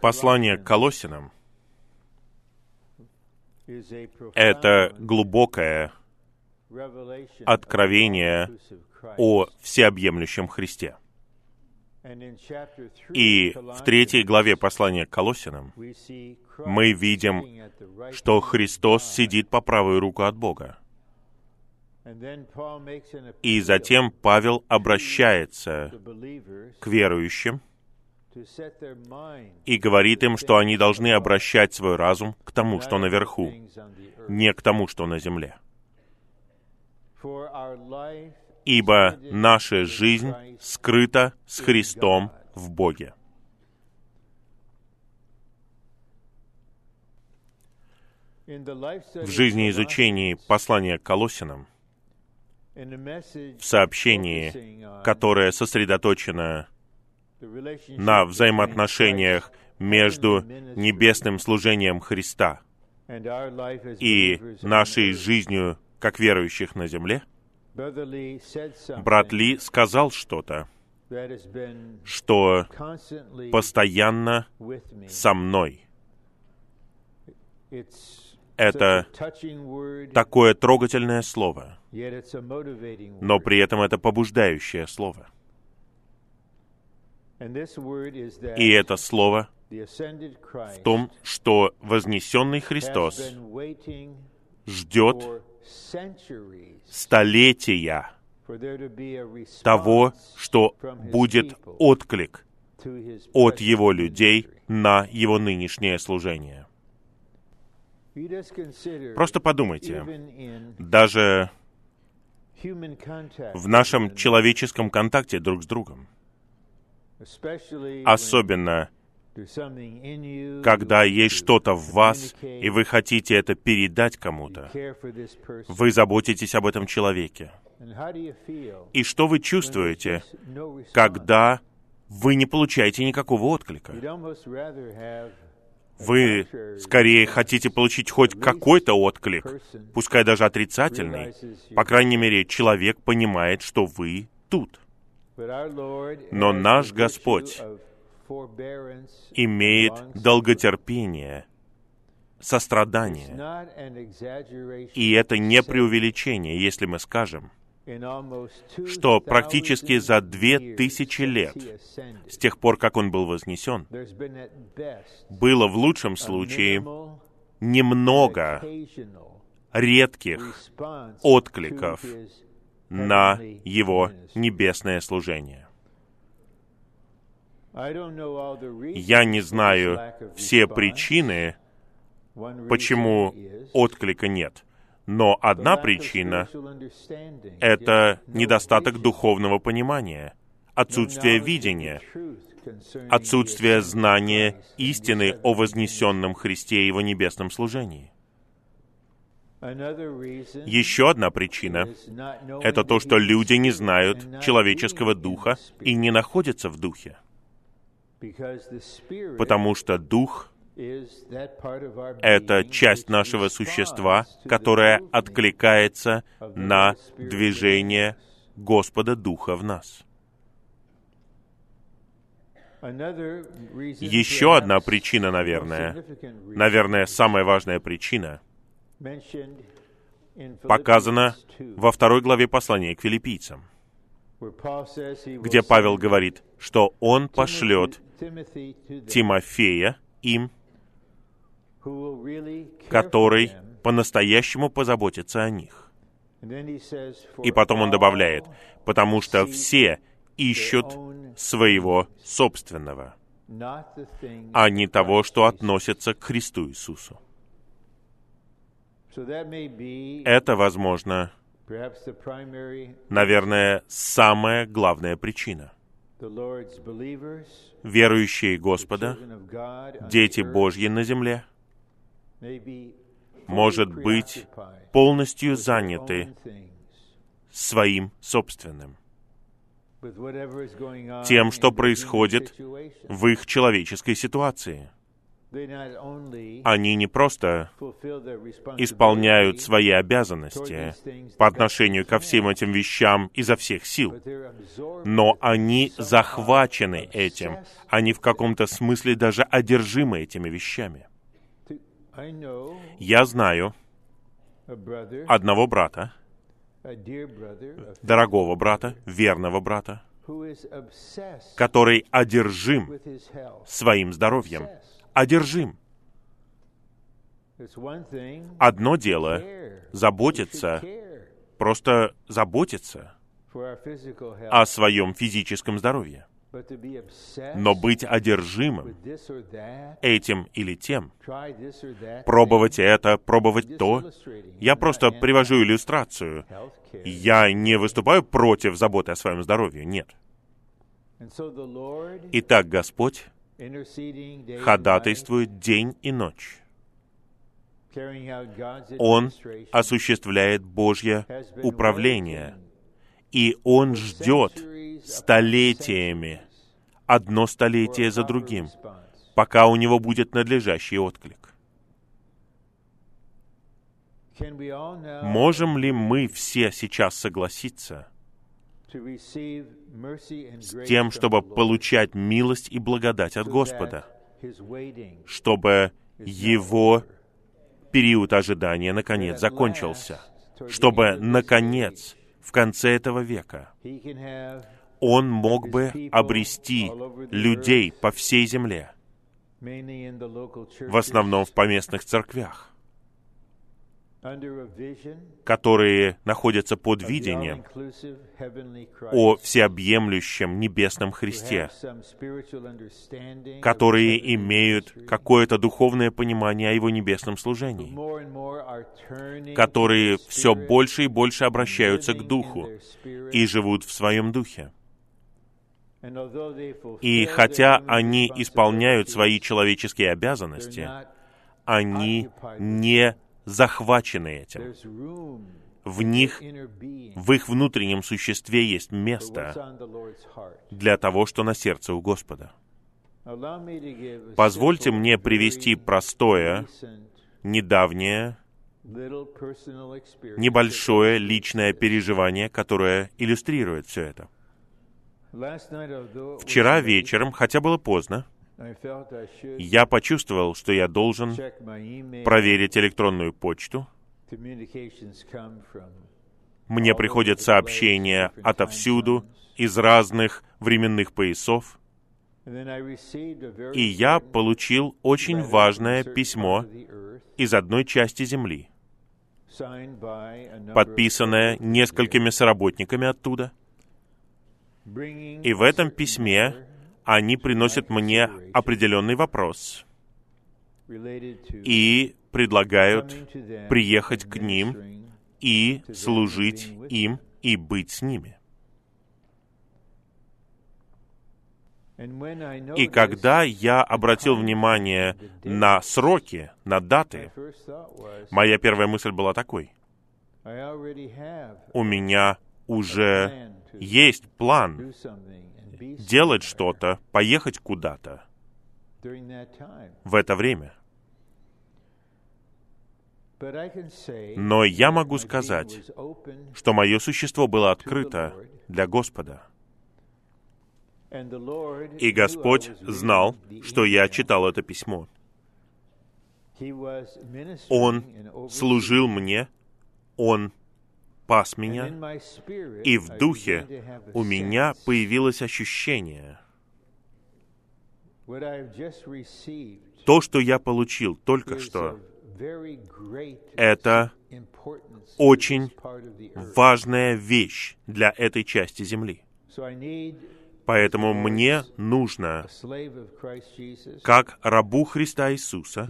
Послание к Колосинам — это глубокое откровение о всеобъемлющем Христе. И в третьей главе послания к Колосинам мы видим, что Христос сидит по правую руку от Бога. И затем Павел обращается к верующим и говорит им, что они должны обращать свой разум к тому, что наверху, не к тому, что на земле. Ибо наша жизнь скрыта с Христом в Боге. В жизни изучении послания к Колосинам, в сообщении, которое сосредоточено на взаимоотношениях между небесным служением Христа и нашей жизнью как верующих на земле, брат Ли сказал что-то, что постоянно со мной. Это такое трогательное слово, но при этом это побуждающее слово. И это слово в том, что вознесенный Христос ждет столетия того, что будет отклик от его людей на его нынешнее служение. Просто подумайте, даже в нашем человеческом контакте друг с другом, особенно когда есть что-то в вас, и вы хотите это передать кому-то, вы заботитесь об этом человеке. И что вы чувствуете, когда вы не получаете никакого отклика? Вы скорее хотите получить хоть какой-то отклик, пускай даже отрицательный. По крайней мере, человек понимает, что вы тут. Но наш Господь имеет долготерпение, сострадание. И это не преувеличение, если мы скажем, что практически за две тысячи лет, с тех пор, как он был вознесен, было в лучшем случае немного редких откликов на его небесное служение. Я не знаю все причины, почему отклика нет. Но одна причина — это недостаток духовного понимания, отсутствие видения, отсутствие знания истины о вознесенном Христе и его небесном служении. Еще одна причина — это то, что люди не знают человеческого духа и не находятся в духе. Потому что дух — это часть нашего существа, которая откликается на движение Господа Духа в нас. Еще одна причина, наверное, наверное, самая важная причина, показана во второй главе послания к филиппийцам, где Павел говорит, что он пошлет Тимофея им, который по-настоящему позаботится о них. И потом он добавляет, потому что все ищут своего собственного, а не того, что относится к Христу Иисусу. Это, возможно, наверное, самая главная причина. Верующие Господа, дети Божьи на земле, может быть полностью заняты своим собственным, тем, что происходит в их человеческой ситуации. Они не просто исполняют свои обязанности по отношению ко всем этим вещам изо всех сил, но они захвачены этим, они в каком-то смысле даже одержимы этими вещами. Я знаю одного брата, дорогого брата, верного брата, который одержим своим здоровьем, одержим. Одно дело — заботиться, просто заботиться о своем физическом здоровье. Но быть одержимым этим или тем, пробовать это, пробовать то, я просто привожу иллюстрацию. Я не выступаю против заботы о своем здоровье, нет. Итак, Господь ходатайствует день и ночь. Он осуществляет Божье управление, и Он ждет столетиями, одно столетие за другим, пока у него будет надлежащий отклик. Можем ли мы все сейчас согласиться с тем, чтобы получать милость и благодать от Господа, чтобы Его период ожидания наконец закончился, чтобы наконец в конце этого века он мог бы обрести людей по всей земле, в основном в поместных церквях, которые находятся под видением о всеобъемлющем небесном Христе, которые имеют какое-то духовное понимание о Его небесном служении, которые все больше и больше обращаются к Духу и живут в своем Духе. И хотя они исполняют свои человеческие обязанности, они не захвачены этим. В них, в их внутреннем существе есть место для того, что на сердце у Господа. Позвольте мне привести простое, недавнее, небольшое личное переживание, которое иллюстрирует все это. Вчера вечером, хотя было поздно, я почувствовал, что я должен проверить электронную почту. Мне приходят сообщения отовсюду, из разных временных поясов. И я получил очень важное письмо из одной части Земли, подписанное несколькими соработниками оттуда. И в этом письме они приносят мне определенный вопрос и предлагают приехать к ним и служить им и быть с ними. И когда я обратил внимание на сроки, на даты, моя первая мысль была такой. У меня уже есть план делать что-то, поехать куда-то в это время. Но я могу сказать, что мое существо было открыто для Господа. И Господь знал, что я читал это письмо. Он служил мне, Он пас меня, и в духе у меня появилось ощущение, то, что я получил только что, это очень важная вещь для этой части Земли. Поэтому мне нужно, как рабу Христа Иисуса,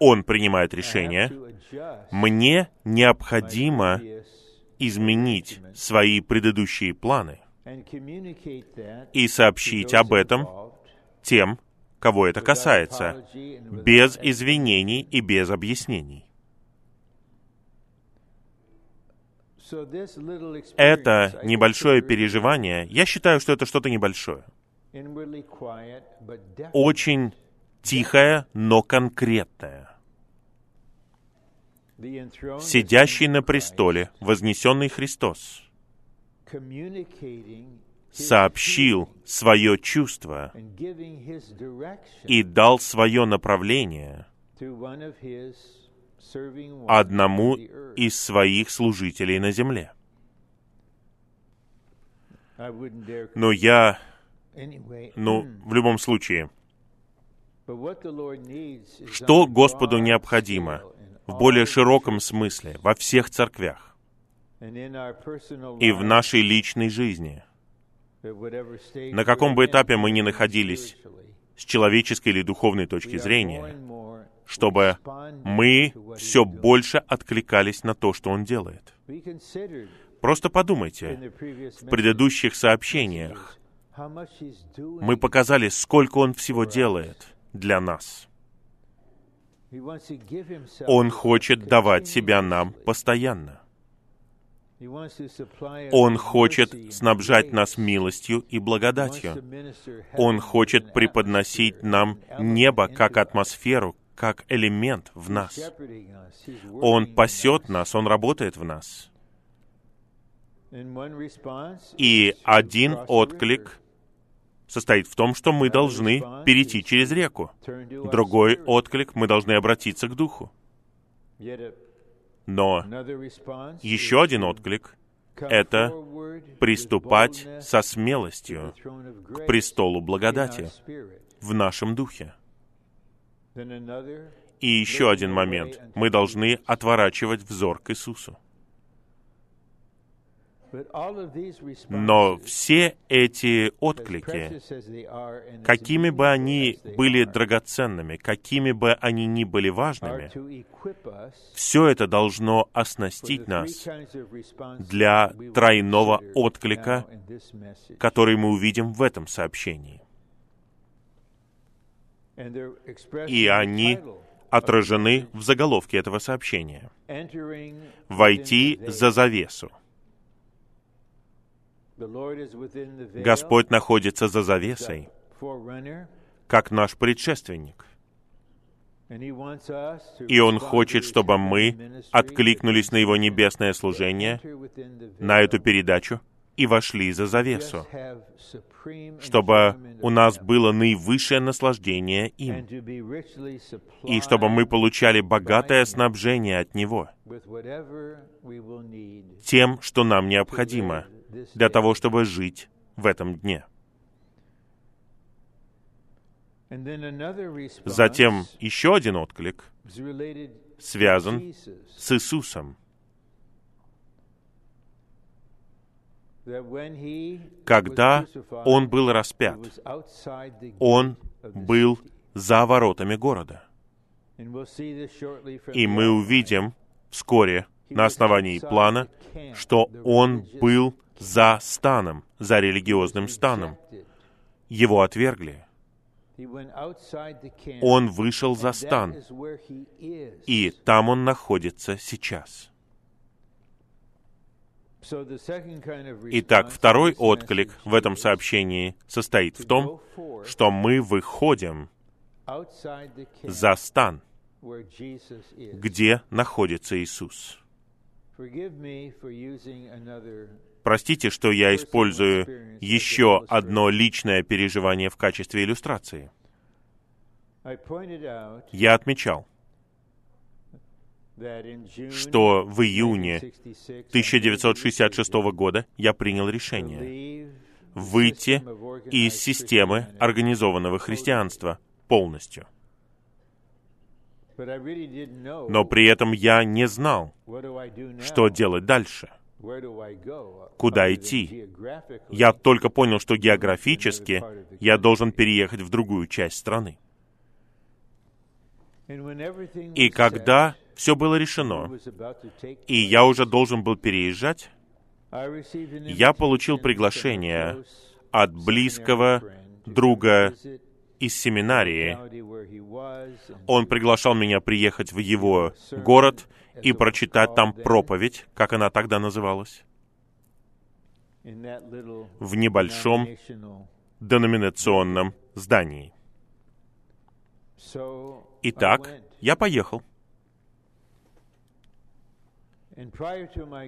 он принимает решение, мне необходимо изменить свои предыдущие планы и сообщить об этом тем, кого это касается, без извинений и без объяснений. Это небольшое переживание, я считаю, что это что-то небольшое. Очень тихое, но конкретное. Сидящий на престоле, вознесенный Христос, сообщил свое чувство и дал свое направление одному из своих служителей на земле. Но я, ну, в любом случае, что Господу необходимо в более широком смысле во всех церквях и в нашей личной жизни, на каком бы этапе мы ни находились с человеческой или духовной точки зрения, чтобы мы все больше откликались на то, что Он делает. Просто подумайте, в предыдущих сообщениях мы показали, сколько Он всего делает для нас. Он хочет давать себя нам постоянно. Он хочет снабжать нас милостью и благодатью. Он хочет преподносить нам небо как атмосферу, как элемент в нас. Он пасет нас, Он работает в нас. И один отклик состоит в том, что мы должны перейти через реку. Другой отклик — мы должны обратиться к Духу. Но еще один отклик — это приступать со смелостью к престолу благодати в нашем духе. И еще один момент. Мы должны отворачивать взор к Иисусу. Но все эти отклики, какими бы они были драгоценными, какими бы они ни были важными, все это должно оснастить нас для тройного отклика, который мы увидим в этом сообщении. И они отражены в заголовке этого сообщения. «Войти за завесу». Господь находится за завесой, как наш предшественник. И Он хочет, чтобы мы откликнулись на Его небесное служение, на эту передачу, и вошли за завесу, чтобы у нас было наивысшее наслаждение им, и чтобы мы получали богатое снабжение от Него, тем, что нам необходимо для того, чтобы жить в этом дне. Затем еще один отклик связан с Иисусом. Когда Он был распят, Он был за воротами города. И мы увидим вскоре на основании плана, что Он был за станом, за религиозным станом. Его отвергли. Он вышел за стан, и там он находится сейчас. Итак, второй отклик в этом сообщении состоит в том, что мы выходим за стан, где находится Иисус. Простите, что я использую еще одно личное переживание в качестве иллюстрации. Я отмечал, что в июне 1966 года я принял решение выйти из системы организованного христианства полностью. Но при этом я не знал, что делать дальше — куда идти. Я только понял, что географически я должен переехать в другую часть страны. И когда все было решено, и я уже должен был переезжать, я получил приглашение от близкого друга из семинарии. Он приглашал меня приехать в его город и прочитать там проповедь, как она тогда называлась, в небольшом деноминационном здании. Итак, я поехал.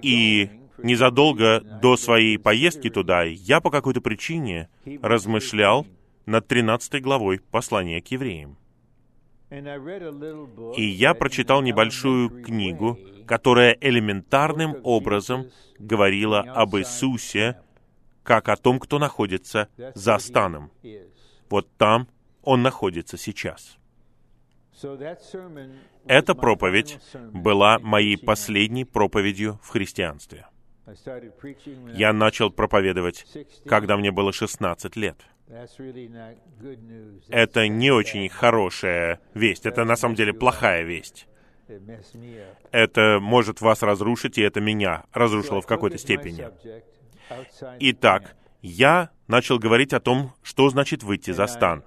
И незадолго до своей поездки туда я по какой-то причине размышлял над 13 главой послания к евреям. И я прочитал небольшую книгу, которая элементарным образом говорила об Иисусе, как о том, кто находится за станом. Вот там он находится сейчас. Эта проповедь была моей последней проповедью в христианстве. Я начал проповедовать, когда мне было 16 лет. Это не очень хорошая весть, это на самом деле плохая весть. Это может вас разрушить, и это меня разрушило в какой-то степени. Итак, я начал говорить о том, что значит выйти за стан.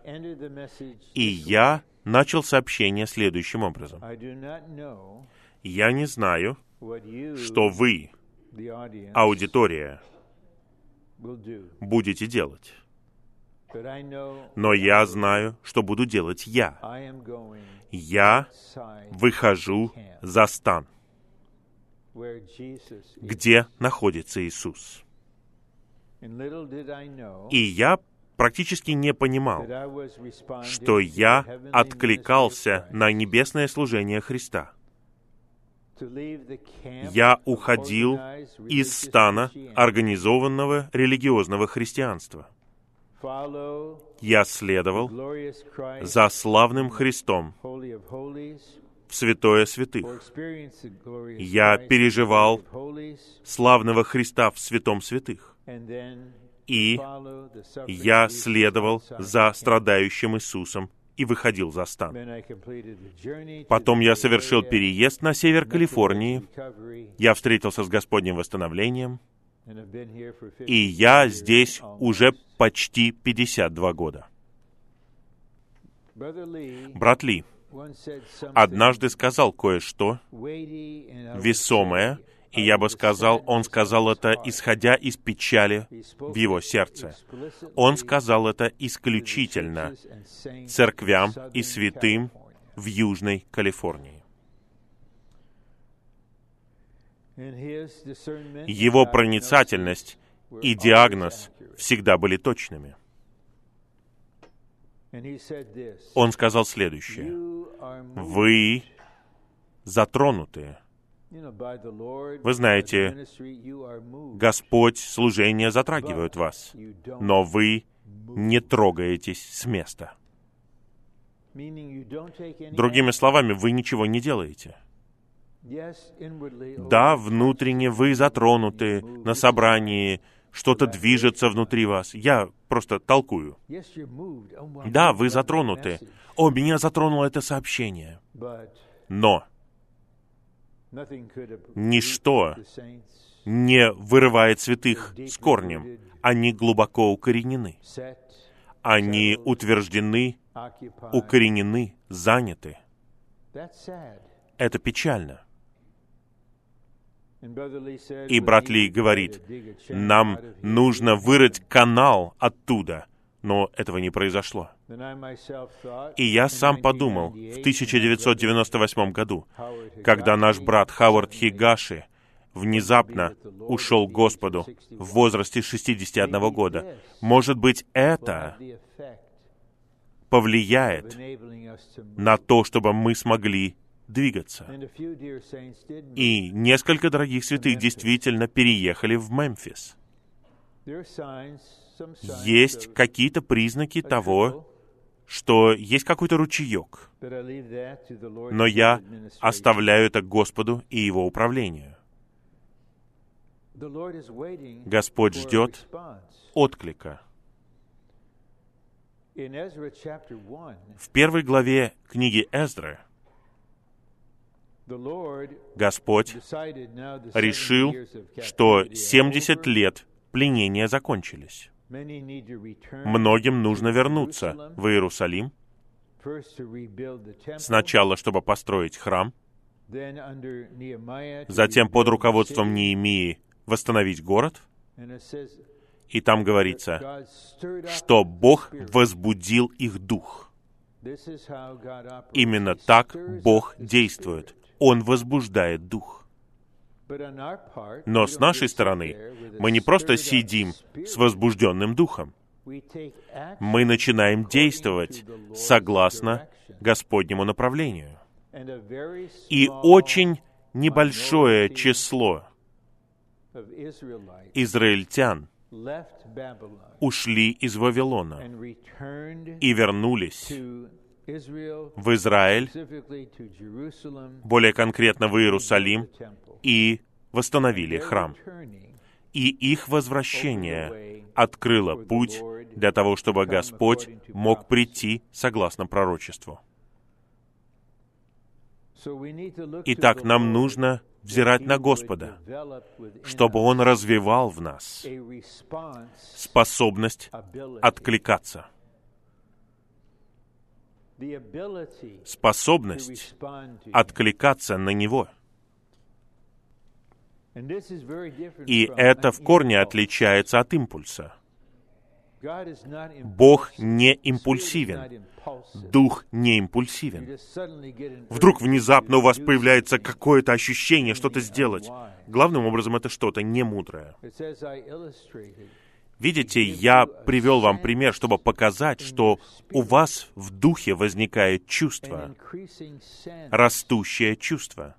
И я начал сообщение следующим образом. Я не знаю, что вы, аудитория, будете делать. Но я знаю, что буду делать я. Я выхожу за стан, где находится Иисус. И я практически не понимал, что я откликался на небесное служение Христа. Я уходил из стана организованного религиозного христианства. Я следовал за славным Христом в святое святых. Я переживал славного Христа в святом святых. И я следовал за страдающим Иисусом и выходил за стан. Потом я совершил переезд на север Калифорнии. Я встретился с Господним восстановлением. И я здесь уже почти 52 года. Брат Ли однажды сказал кое-что весомое, и я бы сказал, он сказал это, исходя из печали в его сердце. Он сказал это исключительно церквям и святым в Южной Калифорнии. Его проницательность и диагноз всегда были точными. Он сказал следующее. Вы затронуты. Вы знаете, Господь, служение затрагивают вас, но вы не трогаетесь с места. Другими словами, вы ничего не делаете. Да, внутренне вы затронуты на собрании, что-то движется внутри вас. Я просто толкую. Да, вы затронуты. О, меня затронуло это сообщение. Но ничто не вырывает святых с корнем. Они глубоко укоренены. Они утверждены, укоренены, заняты. Это печально. И брат Ли говорит, нам нужно вырыть канал оттуда, но этого не произошло. И я сам подумал в 1998 году, когда наш брат Хауард Хигаши внезапно ушел к Господу в возрасте 61 года. Может быть, это повлияет на то, чтобы мы смогли двигаться. И несколько дорогих святых действительно переехали в Мемфис. Есть какие-то признаки того, что есть какой-то ручеек, но я оставляю это Господу и Его управлению. Господь ждет отклика. В первой главе книги Эздры Господь решил, что 70 лет пленения закончились. Многим нужно вернуться в Иерусалим, сначала, чтобы построить храм, затем под руководством Неемии восстановить город, и там говорится, что Бог возбудил их дух. Именно так Бог действует. Он возбуждает дух. Но с нашей стороны мы не просто сидим с возбужденным духом. Мы начинаем действовать согласно Господнему направлению. И очень небольшое число израильтян ушли из Вавилона и вернулись в Израиль, более конкретно в Иерусалим, и восстановили храм. И их возвращение открыло путь для того, чтобы Господь мог прийти согласно пророчеству. Итак, нам нужно взирать на Господа, чтобы Он развивал в нас способность откликаться, способность откликаться на Него. И это в корне отличается от импульса. Бог не импульсивен. Дух не импульсивен. Вдруг внезапно у вас появляется какое-то ощущение что-то сделать. Главным образом это что-то немудрое. Видите, я привел вам пример, чтобы показать, что у вас в духе возникает чувство, растущее чувство.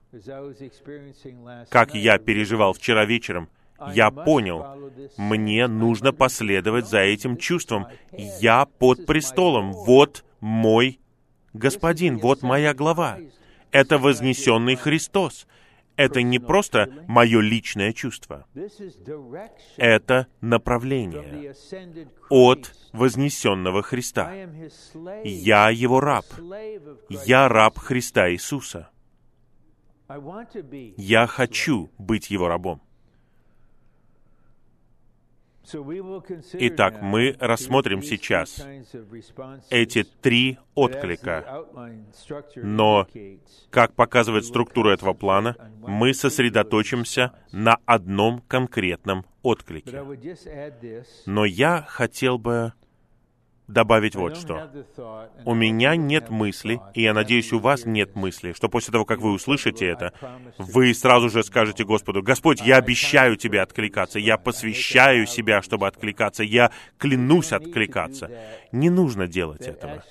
Как я переживал вчера вечером, я понял, мне нужно последовать за этим чувством. Я под престолом. Вот мой Господин, вот моя глава. Это вознесенный Христос. Это не просто мое личное чувство. Это направление от вознесенного Христа. Я его раб. Я раб Христа Иисуса. Я хочу быть его рабом. Итак, мы рассмотрим сейчас эти три отклика. Но, как показывает структура этого плана, мы сосредоточимся на одном конкретном отклике. Но я хотел бы добавить вот что. У меня нет мысли, и я надеюсь, у вас нет мысли, что после того, как вы услышите это, вы сразу же скажете Господу, «Господь, я обещаю Тебе откликаться, я посвящаю себя, чтобы откликаться, я клянусь откликаться». Не нужно делать этого.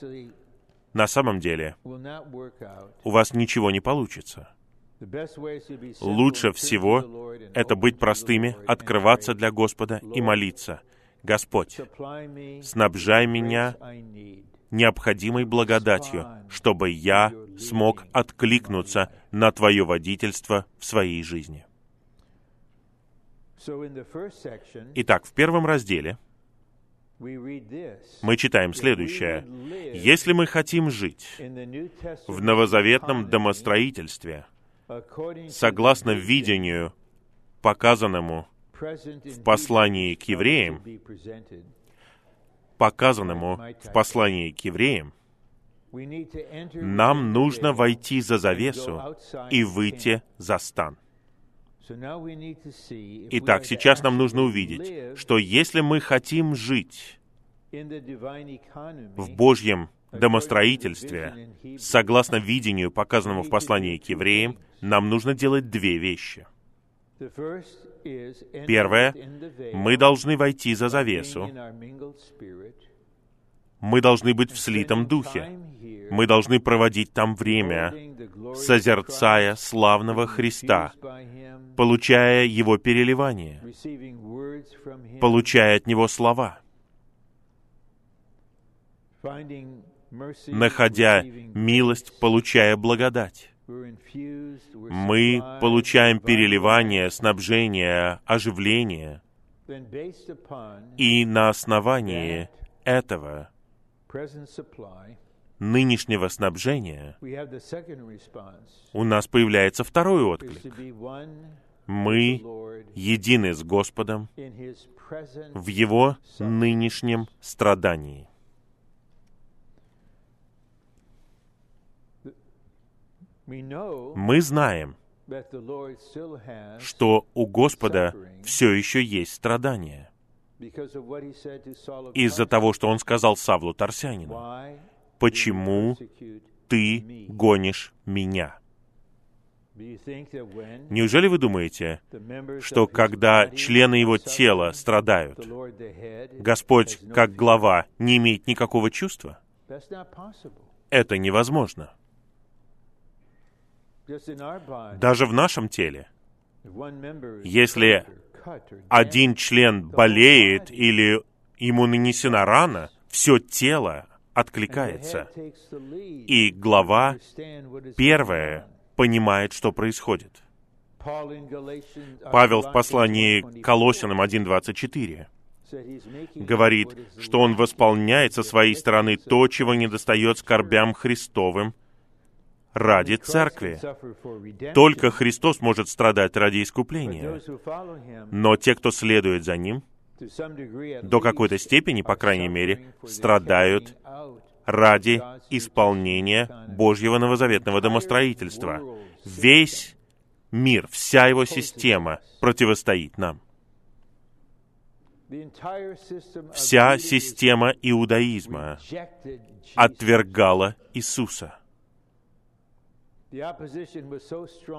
На самом деле, у вас ничего не получится. Лучше всего это быть простыми, открываться для Господа и молиться — Господь, снабжай меня необходимой благодатью, чтобы я смог откликнуться на Твое водительство в своей жизни. Итак, в первом разделе мы читаем следующее. «Если мы хотим жить в новозаветном домостроительстве, согласно видению, показанному в послании к евреям, показанному в послании к евреям, нам нужно войти за завесу и выйти за стан. Итак, сейчас нам нужно увидеть, что если мы хотим жить в Божьем домостроительстве, согласно видению, показанному в послании к евреям, нам нужно делать две вещи. Первое, мы должны войти за завесу. Мы должны быть в слитом духе. Мы должны проводить там время, созерцая славного Христа, получая Его переливание, получая от Него слова, находя милость, получая благодать мы получаем переливание, снабжение, оживление. И на основании этого нынешнего снабжения у нас появляется второй отклик. Мы едины с Господом в Его нынешнем страдании. Мы знаем, что у Господа все еще есть страдания из-за того, что Он сказал Савлу Тарсянину. почему ты гонишь меня? Неужели вы думаете, что когда члены его тела страдают, Господь, как глава, не имеет никакого чувства? Это невозможно. Даже в нашем теле, если один член болеет или ему нанесена рана, все тело откликается. И глава первая понимает, что происходит. Павел в послании к Колосинам 1.24 говорит, что он восполняет со своей стороны то, чего не достает скорбям Христовым ради Церкви. Только Христос может страдать ради искупления. Но те, кто следует за Ним, до какой-то степени, по крайней мере, страдают ради исполнения Божьего новозаветного домостроительства. Весь мир, вся его система противостоит нам. Вся система иудаизма отвергала Иисуса.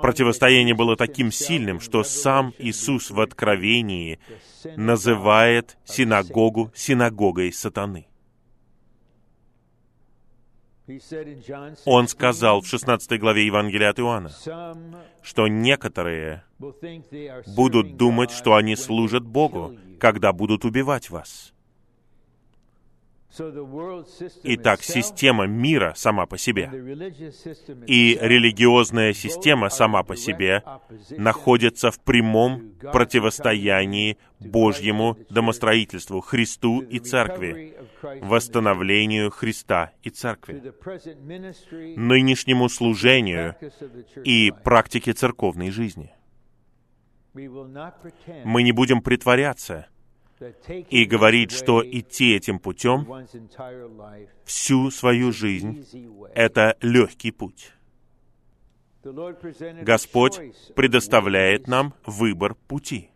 Противостояние было таким сильным, что сам Иисус в Откровении называет синагогу синагогой сатаны. Он сказал в 16 главе Евангелия от Иоанна, что некоторые будут думать, что они служат Богу, когда будут убивать вас. Итак, система мира сама по себе. и религиозная система сама по себе находятся в прямом противостоянии Божьему домостроительству, Христу и Церкви, восстановлению Христа и Церкви, нынешнему служению и практике церковной жизни. Мы не будем притворяться, и говорит, что идти этим путем всю свою жизнь — это легкий путь. Господь предоставляет нам выбор пути.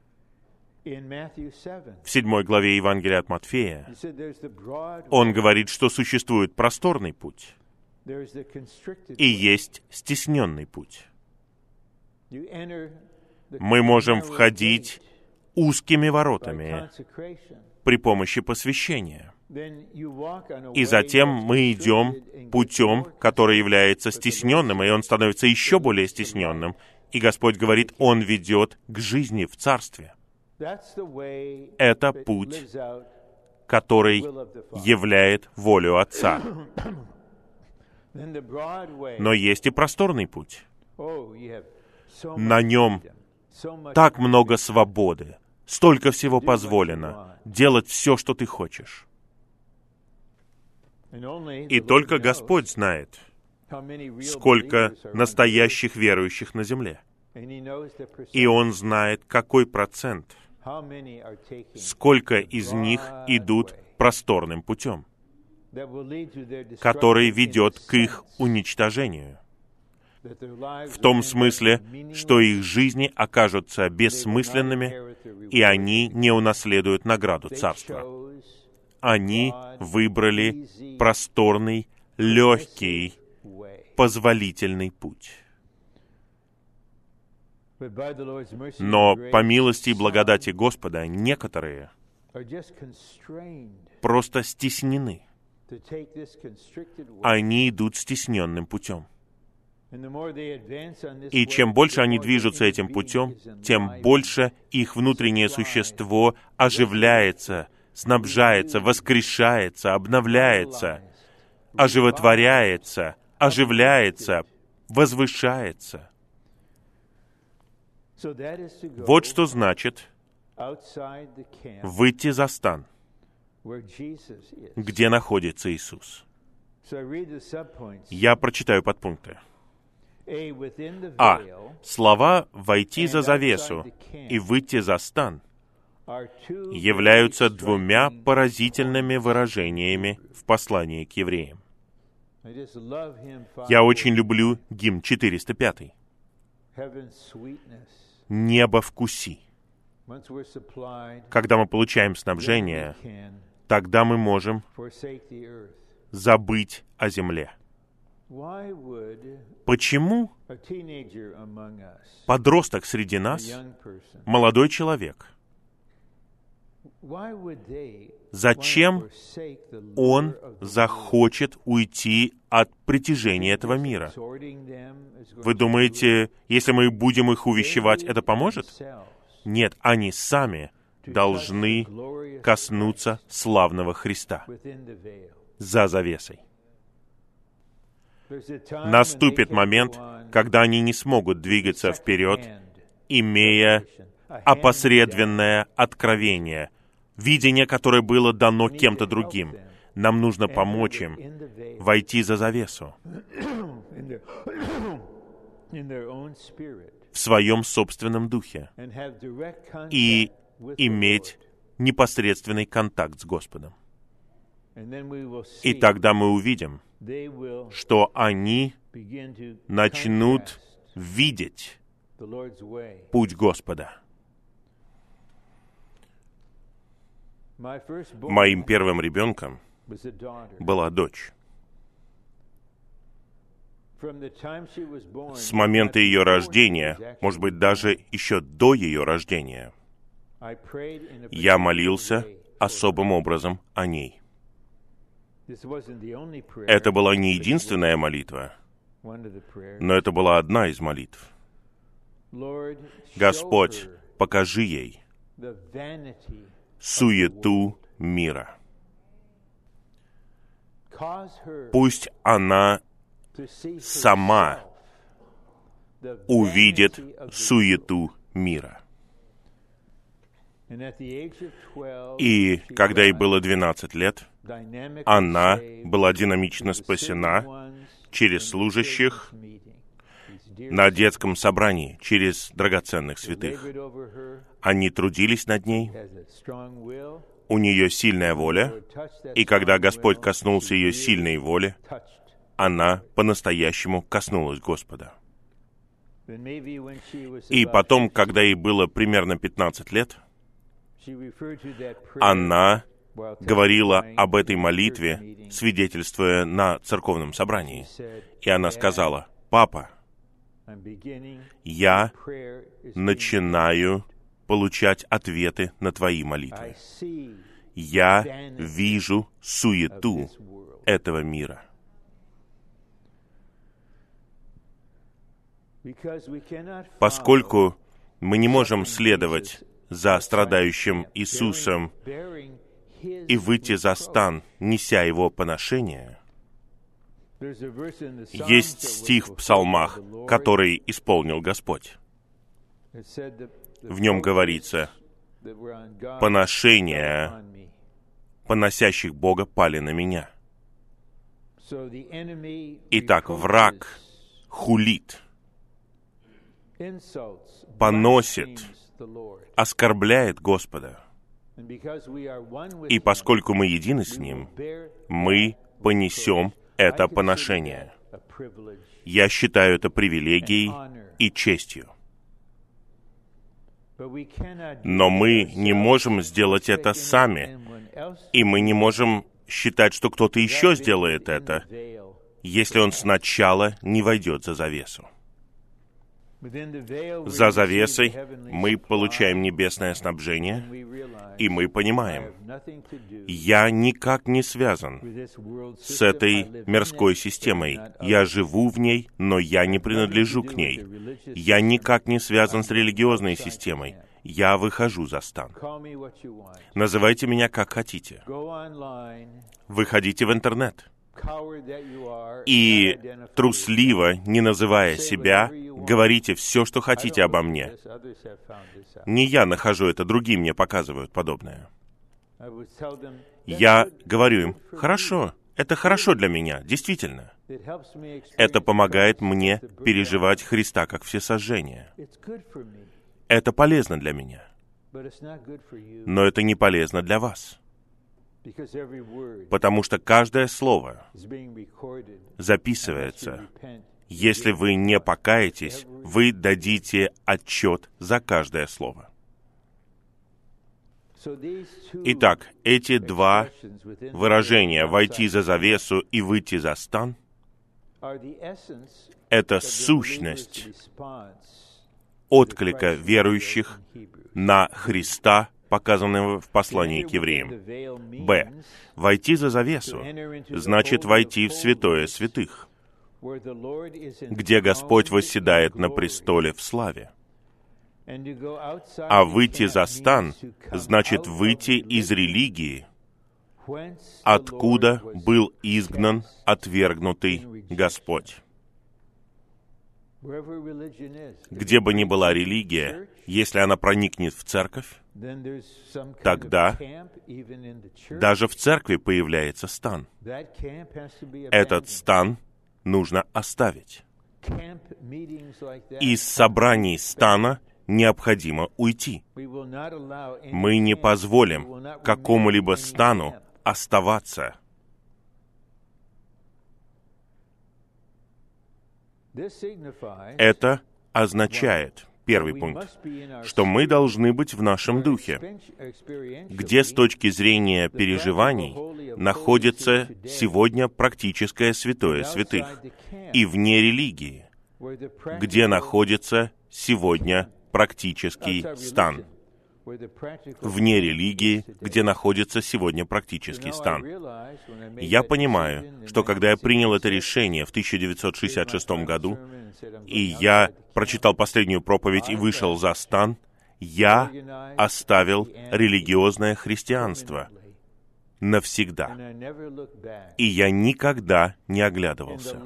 В седьмой главе Евангелия от Матфея он говорит, что существует просторный путь и есть стесненный путь. Мы можем входить узкими воротами при помощи посвящения. И затем мы идем путем, который является стесненным, и он становится еще более стесненным. И Господь говорит, Он ведет к жизни в Царстве. Это путь, который являет волю Отца. Но есть и просторный путь. На нем так много свободы, столько всего позволено, делать все, что ты хочешь. И только Господь знает, сколько настоящих верующих на земле. И Он знает, какой процент, сколько из них идут просторным путем, который ведет к их уничтожению в том смысле, что их жизни окажутся бессмысленными, и они не унаследуют награду Царства. Они выбрали просторный, легкий, позволительный путь. Но по милости и благодати Господа некоторые просто стеснены. Они идут стесненным путем. И чем больше они движутся этим путем, тем больше их внутреннее существо оживляется, снабжается, воскрешается, обновляется, оживотворяется, оживляется, возвышается. Вот что значит выйти за стан, где находится Иисус. Я прочитаю подпункты. А. Слова «войти за завесу» и «выйти за стан» являются двумя поразительными выражениями в послании к евреям. Я очень люблю гимн 405. «Небо вкуси». Когда мы получаем снабжение, тогда мы можем забыть о земле. Почему подросток среди нас, молодой человек, зачем он захочет уйти от притяжения этого мира? Вы думаете, если мы будем их увещевать, это поможет? Нет, они сами должны коснуться славного Христа за завесой. Наступит момент, когда они не смогут двигаться вперед, имея опосредованное откровение, видение, которое было дано кем-то другим. Нам нужно помочь им войти за завесу в своем собственном духе и иметь непосредственный контакт с Господом. И тогда мы увидим, что они начнут видеть путь Господа. Моим первым ребенком была дочь. С момента ее рождения, может быть, даже еще до ее рождения, я молился особым образом о ней. Это была не единственная молитва, но это была одна из молитв. Господь, покажи ей суету мира. Пусть она сама увидит суету мира. И когда ей было 12 лет, она была динамично спасена через служащих на детском собрании, через драгоценных святых. Они трудились над ней, у нее сильная воля, и когда Господь коснулся ее сильной воли, она по-настоящему коснулась Господа. И потом, когда ей было примерно 15 лет, она говорила об этой молитве, свидетельствуя на церковном собрании. И она сказала, «Папа, я начинаю получать ответы на твои молитвы. Я вижу суету этого мира. Поскольку мы не можем следовать за страдающим Иисусом и выйти за стан, неся его поношение, есть стих в псалмах, который исполнил Господь. В нем говорится, «Поношения поносящих Бога пали на меня». Итак, враг хулит, поносит, оскорбляет Господа. И поскольку мы едины с Ним, мы понесем это поношение. Я считаю это привилегией и честью. Но мы не можем сделать это сами, и мы не можем считать, что кто-то еще сделает это, если он сначала не войдет за завесу. За завесой мы получаем небесное снабжение, и мы понимаем, я никак не связан с этой мирской системой. Я живу в ней, но я не принадлежу к ней. Я никак не связан с религиозной системой. Я выхожу за стан. Называйте меня как хотите. Выходите в интернет и трусливо, не называя себя, говорите все, что хотите обо мне. Не я нахожу это, другие мне показывают подобное. Я говорю им, хорошо, это хорошо для меня, действительно. Это помогает мне переживать Христа как всесожжение. Это полезно для меня. Но это не полезно для вас. Потому что каждое слово записывается. Если вы не покаетесь, вы дадите отчет за каждое слово. Итак, эти два выражения «войти за завесу» и «выйти за стан» — это сущность отклика верующих на Христа, показанного в послании к евреям. Б. Войти за завесу значит войти в святое святых, где Господь восседает на престоле в славе. А выйти за стан значит выйти из религии, откуда был изгнан отвергнутый Господь. Где бы ни была религия, если она проникнет в церковь, тогда даже в церкви появляется стан. Этот стан нужно оставить. Из собраний стана необходимо уйти. Мы не позволим какому-либо стану оставаться. Это означает, первый пункт, что мы должны быть в нашем духе, где с точки зрения переживаний находится сегодня практическое святое святых, и вне религии, где находится сегодня практический стан вне религии, где находится сегодня практический стан. Я понимаю, что когда я принял это решение в 1966 году, и я прочитал последнюю проповедь и вышел за стан, я оставил религиозное христианство навсегда. И я никогда не оглядывался.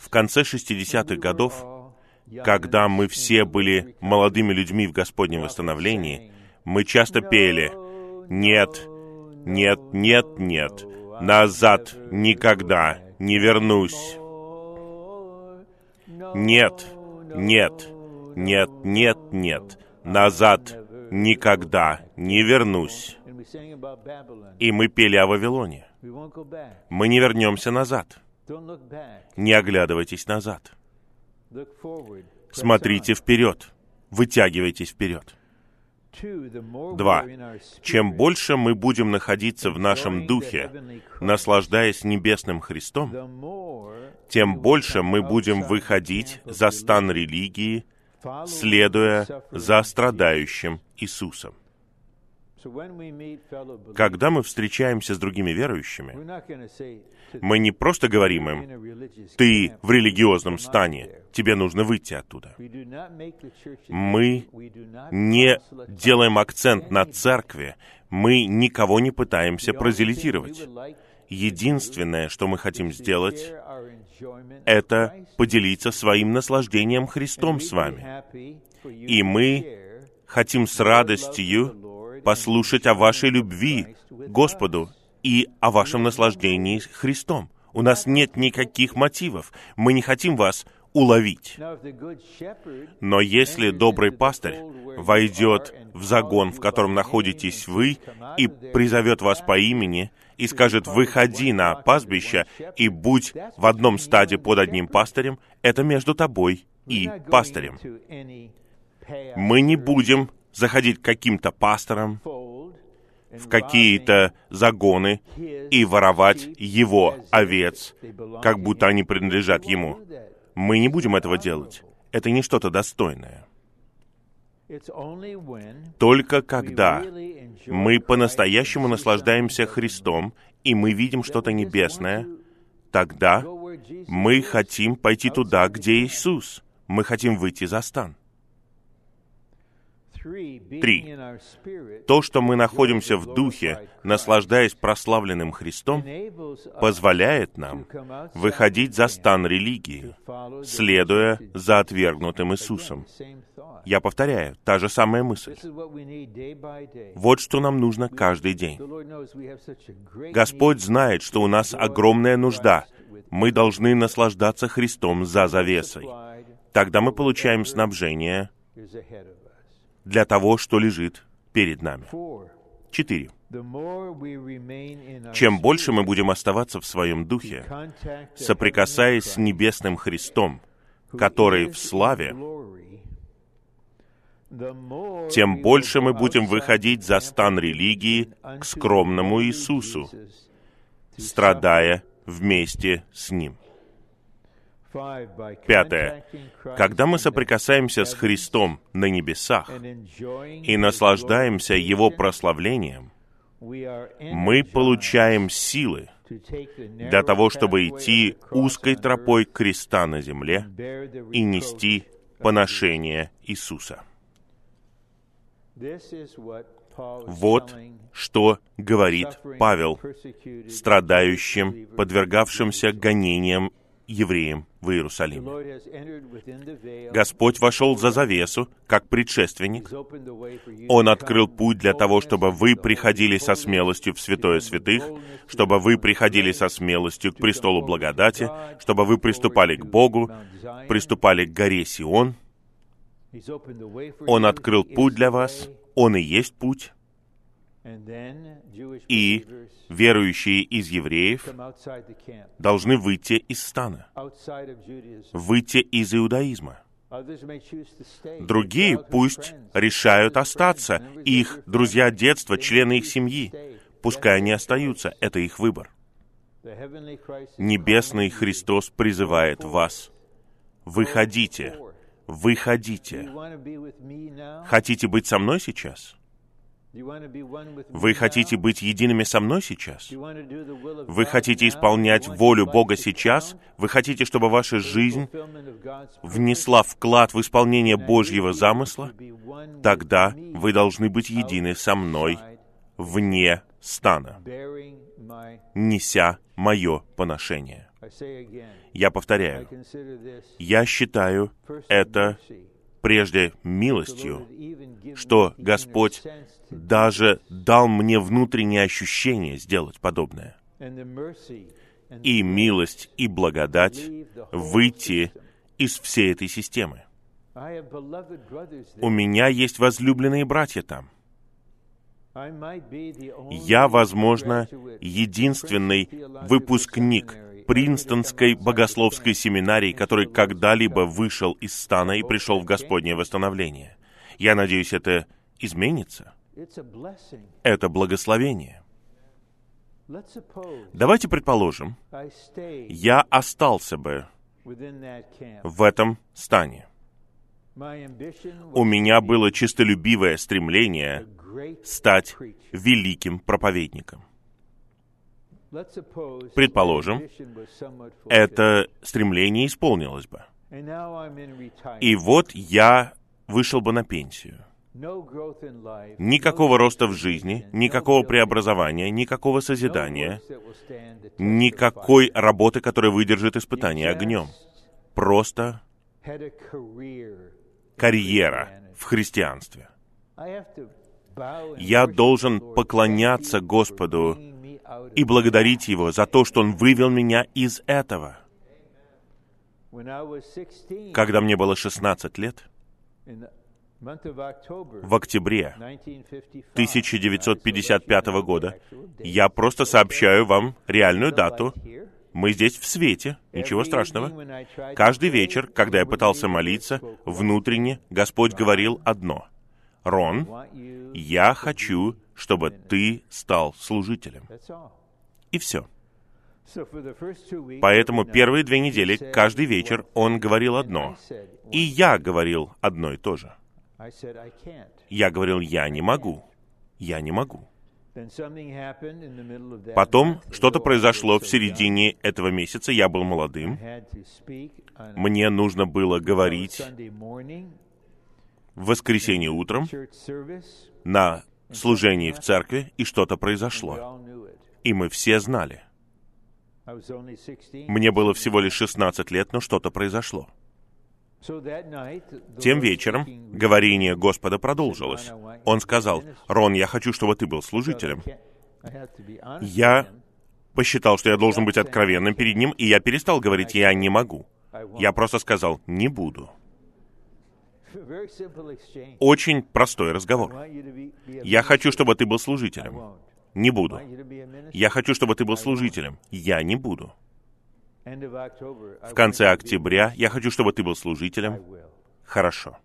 В конце 60-х годов когда мы все были молодыми людьми в Господнем восстановлении, мы часто пели «Нет, нет, нет, нет, назад никогда не вернусь». Нет, нет, нет, нет, нет, назад никогда не вернусь. И мы пели о Вавилоне. Мы не вернемся назад. Не оглядывайтесь назад. Смотрите вперед, вытягивайтесь вперед. Два. Чем больше мы будем находиться в нашем духе, наслаждаясь небесным Христом, тем больше мы будем выходить за стан религии, следуя за страдающим Иисусом. Когда мы встречаемся с другими верующими, мы не просто говорим им, ты в религиозном стане, тебе нужно выйти оттуда. Мы не делаем акцент на церкви, мы никого не пытаемся прозелитировать. Единственное, что мы хотим сделать, это поделиться своим наслаждением Христом с вами. И мы хотим с радостью послушать о вашей любви Господу и о вашем наслаждении Христом. У нас нет никаких мотивов. Мы не хотим вас уловить. Но если добрый пастырь войдет в загон, в котором находитесь вы, и призовет вас по имени, и скажет, выходи на пастбище и будь в одном стаде под одним пастырем, это между тобой и пастырем. Мы не будем заходить к каким-то пасторам, в какие-то загоны и воровать его овец, как будто они принадлежат ему. Мы не будем этого делать. Это не что-то достойное. Только когда мы по-настоящему наслаждаемся Христом, и мы видим что-то небесное, тогда мы хотим пойти туда, где Иисус. Мы хотим выйти за стан. Три. То, что мы находимся в Духе, наслаждаясь прославленным Христом, позволяет нам выходить за стан религии, следуя за отвергнутым Иисусом. Я повторяю, та же самая мысль. Вот что нам нужно каждый день. Господь знает, что у нас огромная нужда. Мы должны наслаждаться Христом за завесой. Тогда мы получаем снабжение для того, что лежит перед нами. Четыре. Чем больше мы будем оставаться в своем духе, соприкасаясь с небесным Христом, который в славе, тем больше мы будем выходить за стан религии к скромному Иисусу, страдая вместе с Ним. Пятое. Когда мы соприкасаемся с Христом на небесах и наслаждаемся Его прославлением, мы получаем силы для того, чтобы идти узкой тропой креста на земле и нести поношение Иисуса. Вот что говорит Павел страдающим, подвергавшимся гонениям евреям в Иерусалиме. Господь вошел за завесу, как предшественник. Он открыл путь для того, чтобы вы приходили со смелостью в святое святых, чтобы вы приходили со смелостью к престолу благодати, чтобы вы приступали к Богу, приступали к горе Сион. Он открыл путь для вас, Он и есть путь. И верующие из евреев должны выйти из стана, выйти из иудаизма. Другие пусть решают остаться, их друзья детства, члены их семьи. Пускай они остаются, это их выбор. Небесный Христос призывает вас. Выходите, выходите. Хотите быть со мной сейчас? Вы хотите быть едиными со мной сейчас? Вы хотите исполнять волю Бога сейчас? Вы хотите, чтобы ваша жизнь внесла вклад в исполнение Божьего замысла? Тогда вы должны быть едины со мной вне стана, неся мое поношение. Я повторяю, я считаю это прежде милостью, что Господь даже дал мне внутреннее ощущение сделать подобное. И милость, и благодать выйти из всей этой системы. У меня есть возлюбленные братья там. Я, возможно, единственный выпускник Принстонской богословской семинарии, который когда-либо вышел из стана и пришел в Господнее восстановление. Я надеюсь, это изменится. Это благословение. Давайте предположим, я остался бы в этом стане. У меня было чистолюбивое стремление стать великим проповедником. Предположим, это стремление исполнилось бы. И вот я вышел бы на пенсию. Никакого роста в жизни, никакого преобразования, никакого созидания, никакой работы, которая выдержит испытание огнем. Просто карьера в христианстве. Я должен поклоняться Господу и благодарить Его за то, что Он вывел меня из этого. Когда мне было 16 лет, в октябре 1955 года, я просто сообщаю вам реальную дату. Мы здесь в свете, ничего страшного. Каждый вечер, когда я пытался молиться, внутренне Господь говорил одно. «Рон, я хочу, чтобы ты стал служителем». И все. Поэтому первые две недели, каждый вечер, он говорил одно. И я говорил одно и то же. Я говорил, я не могу. Я не могу. Потом что-то произошло в середине этого месяца. Я был молодым. Мне нужно было говорить в воскресенье утром на служении в церкви, и что-то произошло. И мы все знали. Мне было всего лишь 16 лет, но что-то произошло. Тем вечером говорение Господа продолжилось. Он сказал, «Рон, я хочу, чтобы ты был служителем». Я посчитал, что я должен быть откровенным перед ним, и я перестал говорить «я не могу». Я просто сказал «не буду». Очень простой разговор. Я хочу, чтобы ты был служителем. Не буду. Я хочу, чтобы ты был служителем. Я не буду. В конце октября я хочу, чтобы ты был служителем. Хорошо.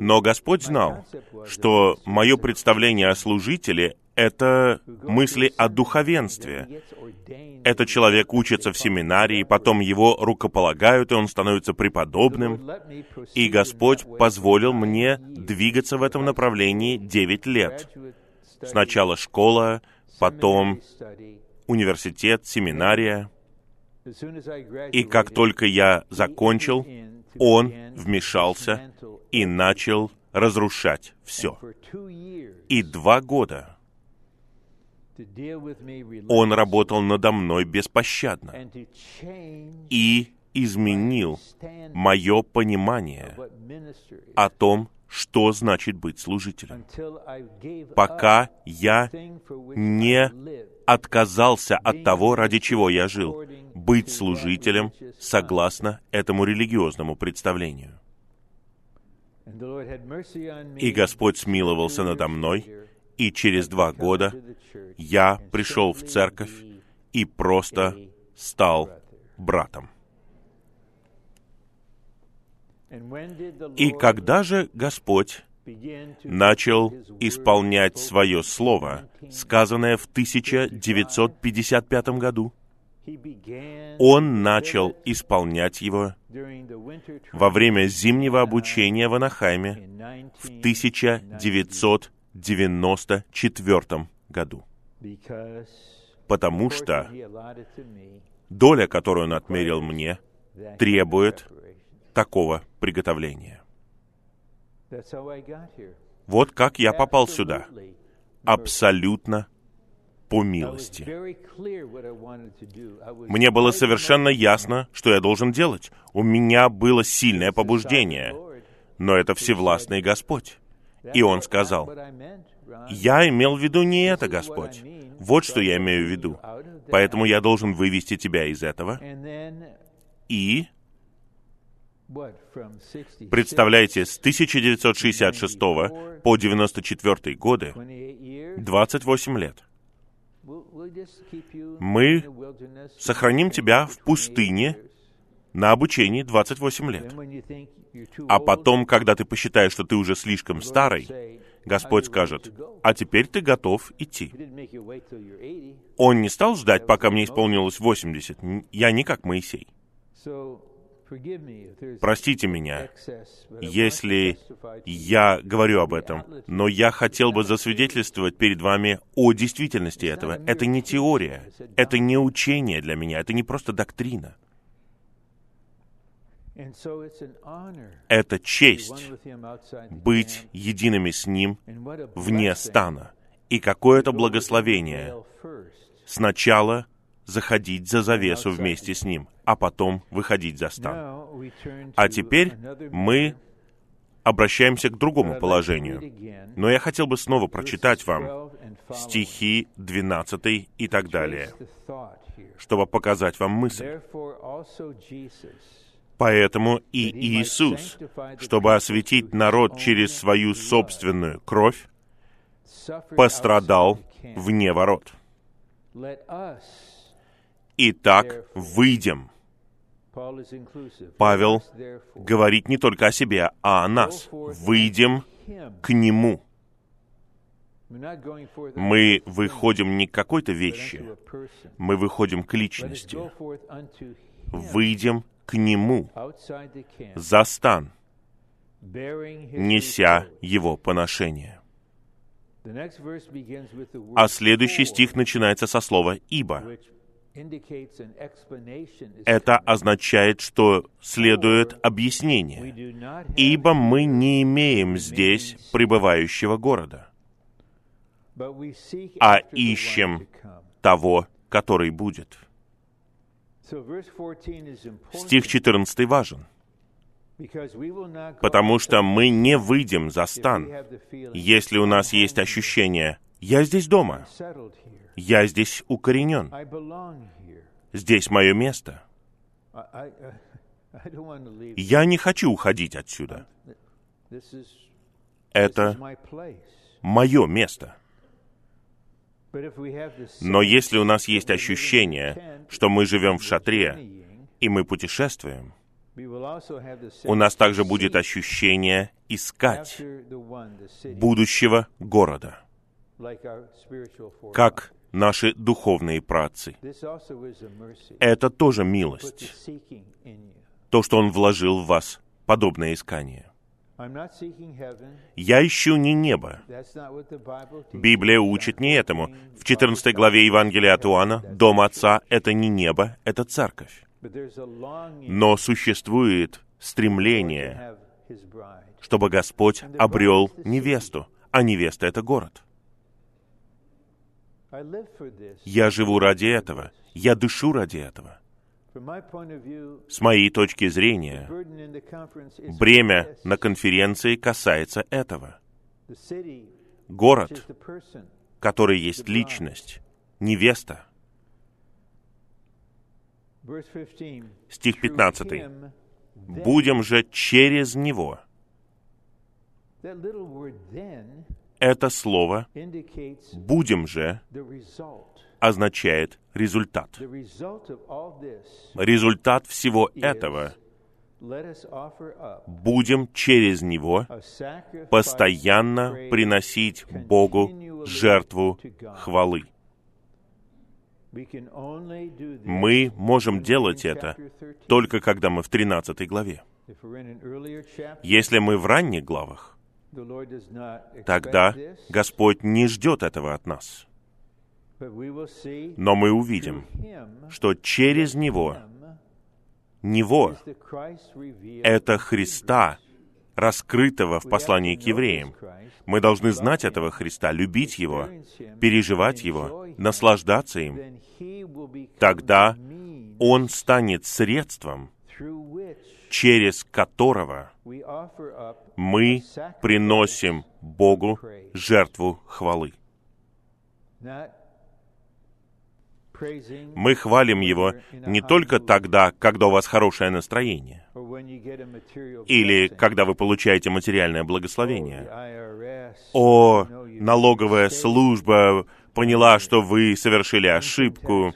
Но Господь знал, что мое представление о служителе — это мысли о духовенстве. Этот человек учится в семинарии, потом его рукополагают, и он становится преподобным. И Господь позволил мне двигаться в этом направлении девять лет. Сначала школа, потом университет, семинария. И как только я закончил, он вмешался и начал разрушать все. И два года он работал надо мной беспощадно и изменил мое понимание о том, что значит быть служителем. Пока я не отказался от того, ради чего я жил, быть служителем согласно этому религиозному представлению. И Господь смиловался надо мной, и через два года я пришел в церковь и просто стал братом. И когда же Господь начал исполнять свое слово, сказанное в 1955 году, он начал исполнять его во время зимнего обучения в Анахайме в 1994 году. Потому что доля, которую он отмерил мне, требует такого приготовления. Вот как я попал сюда. Абсолютно по милости. Мне было совершенно ясно, что я должен делать. У меня было сильное побуждение. Но это Всевластный Господь. И Он сказал, «Я имел в виду не это, Господь. Вот что я имею в виду. Поэтому я должен вывести тебя из этого. И Представляете, с 1966 по 1994 годы, 28 лет, мы сохраним тебя в пустыне на обучении 28 лет. А потом, когда ты посчитаешь, что ты уже слишком старый, Господь скажет, а теперь ты готов идти. Он не стал ждать, пока мне исполнилось 80. Я не как Моисей. Простите меня, если я говорю об этом, но я хотел бы засвидетельствовать перед вами о действительности этого. Это не теория, это не учение для меня, это не просто доктрина. Это честь быть едиными с Ним вне стана. И какое это благословение сначала заходить за завесу вместе с Ним, а потом выходить за стан. А теперь мы обращаемся к другому положению. Но я хотел бы снова прочитать вам стихи 12 и так далее, чтобы показать вам мысль. Поэтому и Иисус, чтобы осветить народ через свою собственную кровь, пострадал вне ворот. Итак, выйдем. Павел говорит не только о себе, а о нас. Выйдем к Нему. Мы выходим не к какой-то вещи, мы выходим к личности. Выйдем к Нему. За стан, неся Его поношение. А следующий стих начинается со слова «ибо», это означает, что следует объяснение, ибо мы не имеем здесь пребывающего города, а ищем того, который будет. Стих 14 важен, потому что мы не выйдем за стан, если у нас есть ощущение «я здесь дома», я здесь укоренен. Здесь мое место. Я не хочу уходить отсюда. Это мое место. Но если у нас есть ощущение, что мы живем в шатре, и мы путешествуем, у нас также будет ощущение искать будущего города, как наши духовные працы. Это тоже милость. То, что Он вложил в вас, подобное искание. Я ищу не небо. Библия учит не этому. В 14 главе Евангелия от Иоанна «Дом Отца» — это не небо, это церковь. Но существует стремление, чтобы Господь обрел невесту, а невеста — это город. Я живу ради этого. Я дышу ради этого. С моей точки зрения, бремя на конференции касается этого. Город, который есть личность, невеста. Стих 15. «Будем же через Него». Это слово «будем же» означает результат. Результат всего этого будем через него постоянно приносить Богу жертву хвалы. Мы можем делать это только когда мы в 13 главе. Если мы в ранних главах, тогда Господь не ждет этого от нас. Но мы увидим, что через Него, Него — это Христа, раскрытого в послании к евреям. Мы должны знать этого Христа, любить Его, переживать Его, наслаждаться им. Тогда Он станет средством, через которого мы приносим Богу жертву хвалы. Мы хвалим Его не только тогда, когда у вас хорошее настроение, или когда вы получаете материальное благословение. О, налоговая служба поняла, что вы совершили ошибку,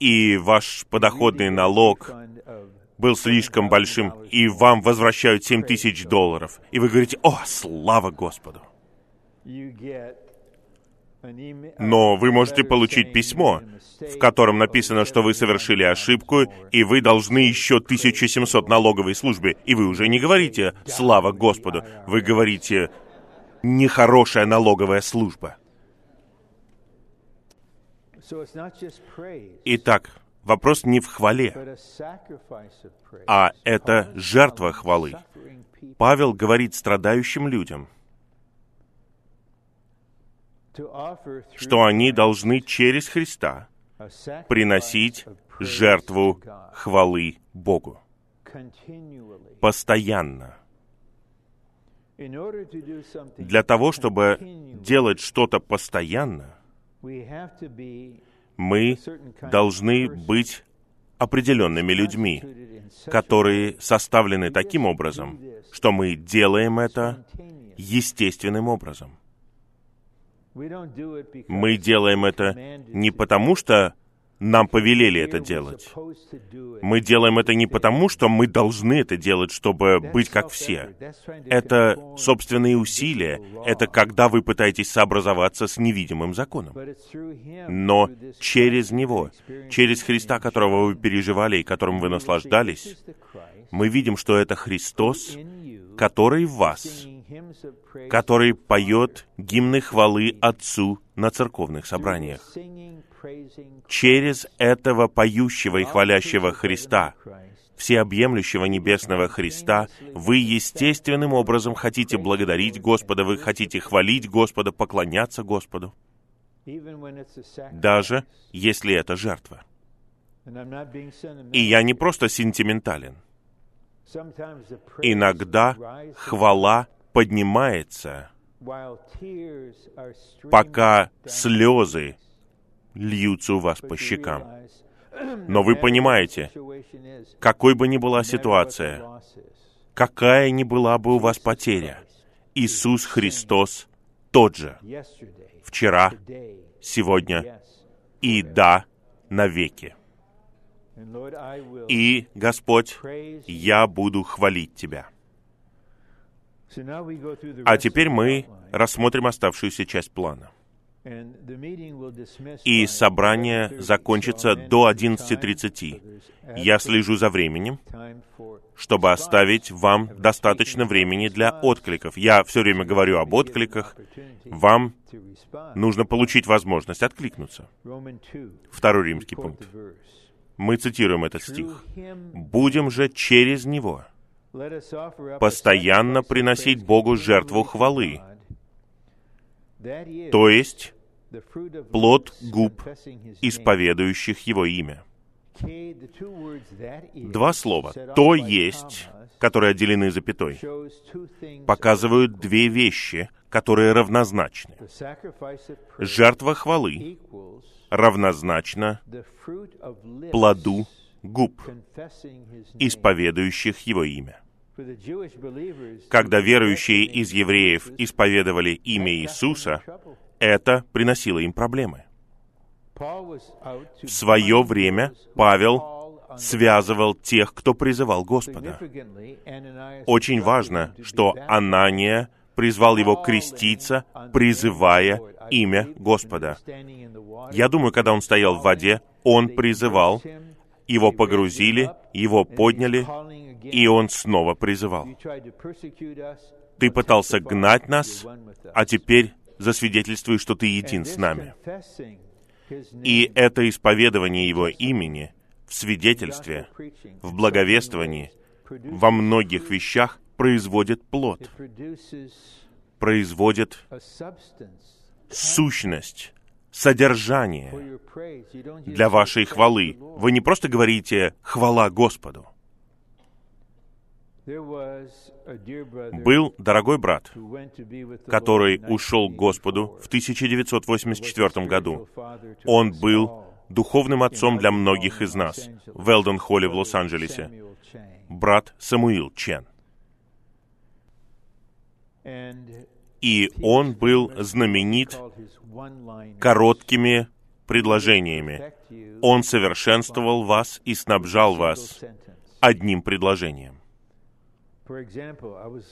и ваш подоходный налог был слишком большим, и вам возвращают 7 тысяч долларов. И вы говорите, о, слава Господу! Но вы можете получить письмо, в котором написано, что вы совершили ошибку, и вы должны еще 1700 налоговой службе. И вы уже не говорите «Слава Господу», вы говорите «Нехорошая налоговая служба». Итак, вопрос не в хвале, а это жертва хвалы. Павел говорит страдающим людям – что они должны через Христа приносить жертву хвалы Богу. Постоянно. Для того, чтобы делать что-то постоянно, мы должны быть определенными людьми, которые составлены таким образом, что мы делаем это естественным образом. Мы делаем это не потому, что нам повелели это делать. Мы делаем это не потому, что мы должны это делать, чтобы быть как все. Это собственные усилия. Это когда вы пытаетесь сообразоваться с невидимым законом. Но через Него, через Христа, которого вы переживали и которым вы наслаждались, мы видим, что это Христос, который в вас, который поет гимны хвалы Отцу на церковных собраниях. Через этого поющего и хвалящего Христа, всеобъемлющего небесного Христа, вы естественным образом хотите благодарить Господа, вы хотите хвалить Господа, поклоняться Господу, даже если это жертва. И я не просто сентиментален. Иногда хвала поднимается, пока слезы льются у вас по щекам. Но вы понимаете, какой бы ни была ситуация, какая ни была бы у вас потеря, Иисус Христос тот же, вчера, сегодня и да, навеки. И, Господь, я буду хвалить Тебя. А теперь мы рассмотрим оставшуюся часть плана. И собрание закончится до 11.30. Я слежу за временем, чтобы оставить вам достаточно времени для откликов. Я все время говорю об откликах. Вам нужно получить возможность откликнуться. Второй римский пункт. Мы цитируем этот стих. «Будем же через Него постоянно приносить Богу жертву хвалы, то есть плод губ, исповедующих Его имя». Два слова. «то есть», которые отделены запятой, показывают две вещи, которые равнозначны. Жертва хвалы равнозначна плоду губ, исповедующих Его имя. Когда верующие из евреев исповедовали имя Иисуса, это приносило им проблемы. В свое время Павел связывал тех, кто призывал Господа. Очень важно, что Анания призвал его креститься, призывая имя Господа. Я думаю, когда он стоял в воде, он призывал, его погрузили, его подняли, и он снова призывал. Ты пытался гнать нас, а теперь засвидетельствуй, что ты един с нами. И это исповедование Его имени в свидетельстве, в благовествовании, во многих вещах производит плод, производит сущность, содержание для вашей хвалы. Вы не просто говорите «хвала Господу», был дорогой брат, который ушел к Господу в 1984 году. Он был духовным отцом для многих из нас в Элден-Холле в Лос-Анджелесе. Брат Самуил Чен. И он был знаменит короткими предложениями. Он совершенствовал вас и снабжал вас одним предложением.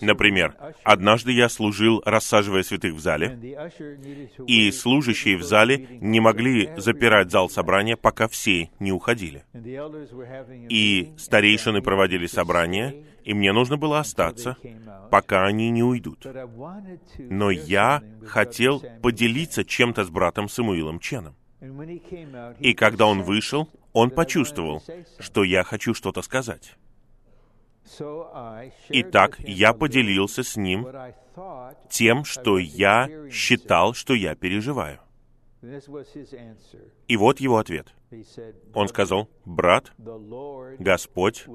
Например, однажды я служил, рассаживая святых в зале, и служащие в зале не могли запирать зал собрания, пока все не уходили. И старейшины проводили собрание, и мне нужно было остаться, пока они не уйдут. Но я хотел поделиться чем-то с братом Самуилом Ченом. И когда он вышел, он почувствовал, что я хочу что-то сказать. Итак, я поделился с ним тем, что я считал, что я переживаю. И вот его ответ. Он сказал, «Брат, Господь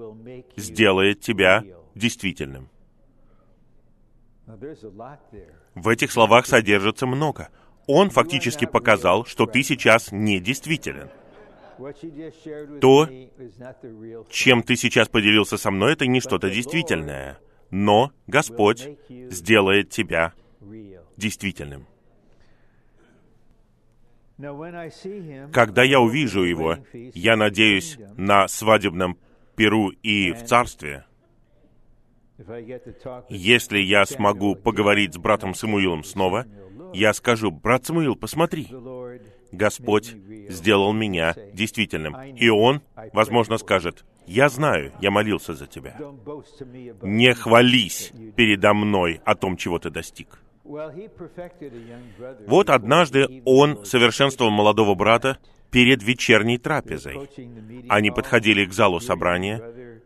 сделает тебя действительным». В этих словах содержится много. Он фактически показал, что ты сейчас не действителен. То, чем ты сейчас поделился со мной, это не что-то действительное. Но Господь сделает тебя действительным. Когда я увижу его, я надеюсь на свадебном Перу и в Царстве, если я смогу поговорить с братом Самуилом снова, я скажу, брат Самуил, посмотри, Господь сделал меня действительным. И Он, возможно, скажет, «Я знаю, я молился за тебя. Не хвались передо мной о том, чего ты достиг». Вот однажды он совершенствовал молодого брата перед вечерней трапезой. Они подходили к залу собрания.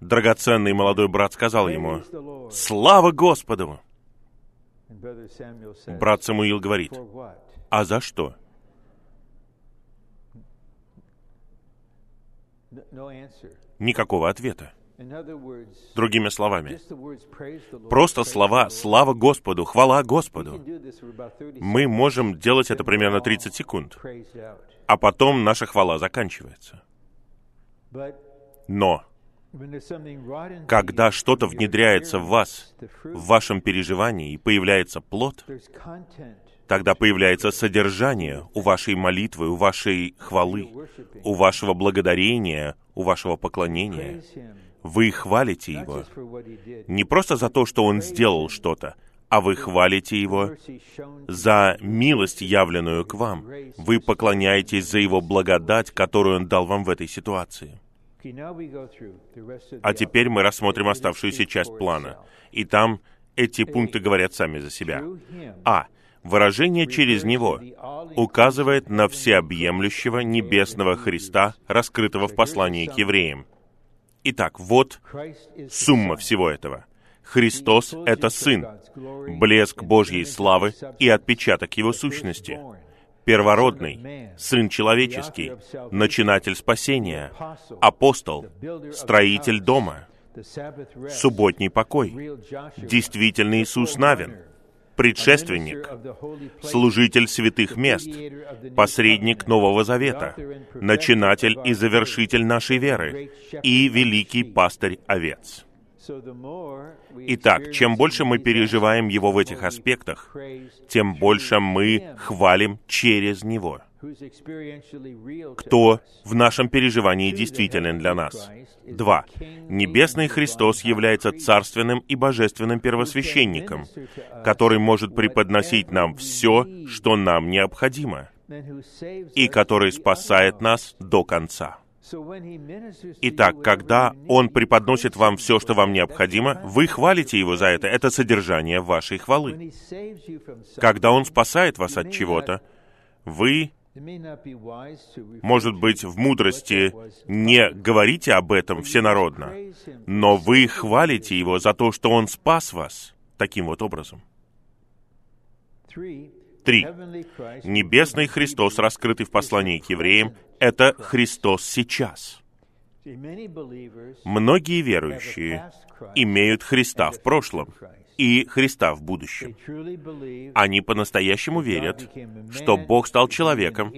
Драгоценный молодой брат сказал ему, «Слава Господу!» Брат Самуил говорит, «А за что?» Никакого ответа. Другими словами, просто слова «Слава Господу! Хвала Господу!» Мы можем делать это примерно 30 секунд, а потом наша хвала заканчивается. Но когда что-то внедряется в вас, в вашем переживании, и появляется плод, тогда появляется содержание у вашей молитвы, у вашей хвалы, у вашего благодарения, у вашего поклонения. Вы хвалите Его не просто за то, что Он сделал что-то, а вы хвалите Его за милость, явленную к вам. Вы поклоняетесь за Его благодать, которую Он дал вам в этой ситуации. А теперь мы рассмотрим оставшуюся часть плана. И там эти пункты говорят сами за себя. А. Выражение «через Него» указывает на всеобъемлющего небесного Христа, раскрытого в послании к евреям. Итак, вот сумма всего этого. Христос — это Сын, блеск Божьей славы и отпечаток Его сущности, первородный, Сын человеческий, начинатель спасения, апостол, строитель дома, субботний покой, действительный Иисус Навин, предшественник, служитель святых мест, посредник Нового Завета, начинатель и завершитель нашей веры и великий пастырь овец. Итак, чем больше мы переживаем Его в этих аспектах, тем больше мы хвалим через Него. Кто в нашем переживании действителен для нас? Два. Небесный Христос является царственным и божественным первосвященником, который может преподносить нам все, что нам необходимо, и который спасает нас до конца. Итак, когда Он преподносит вам все, что вам необходимо, вы хвалите Его за это. Это содержание вашей хвалы. Когда Он спасает вас от чего-то, вы, может быть, в мудрости не говорите об этом всенародно, но вы хвалите Его за то, что Он спас вас таким вот образом. Три. Небесный Христос, раскрытый в послании к евреям, это Христос сейчас. Многие верующие имеют Христа в прошлом и Христа в будущем. Они по-настоящему верят, что Бог стал человеком,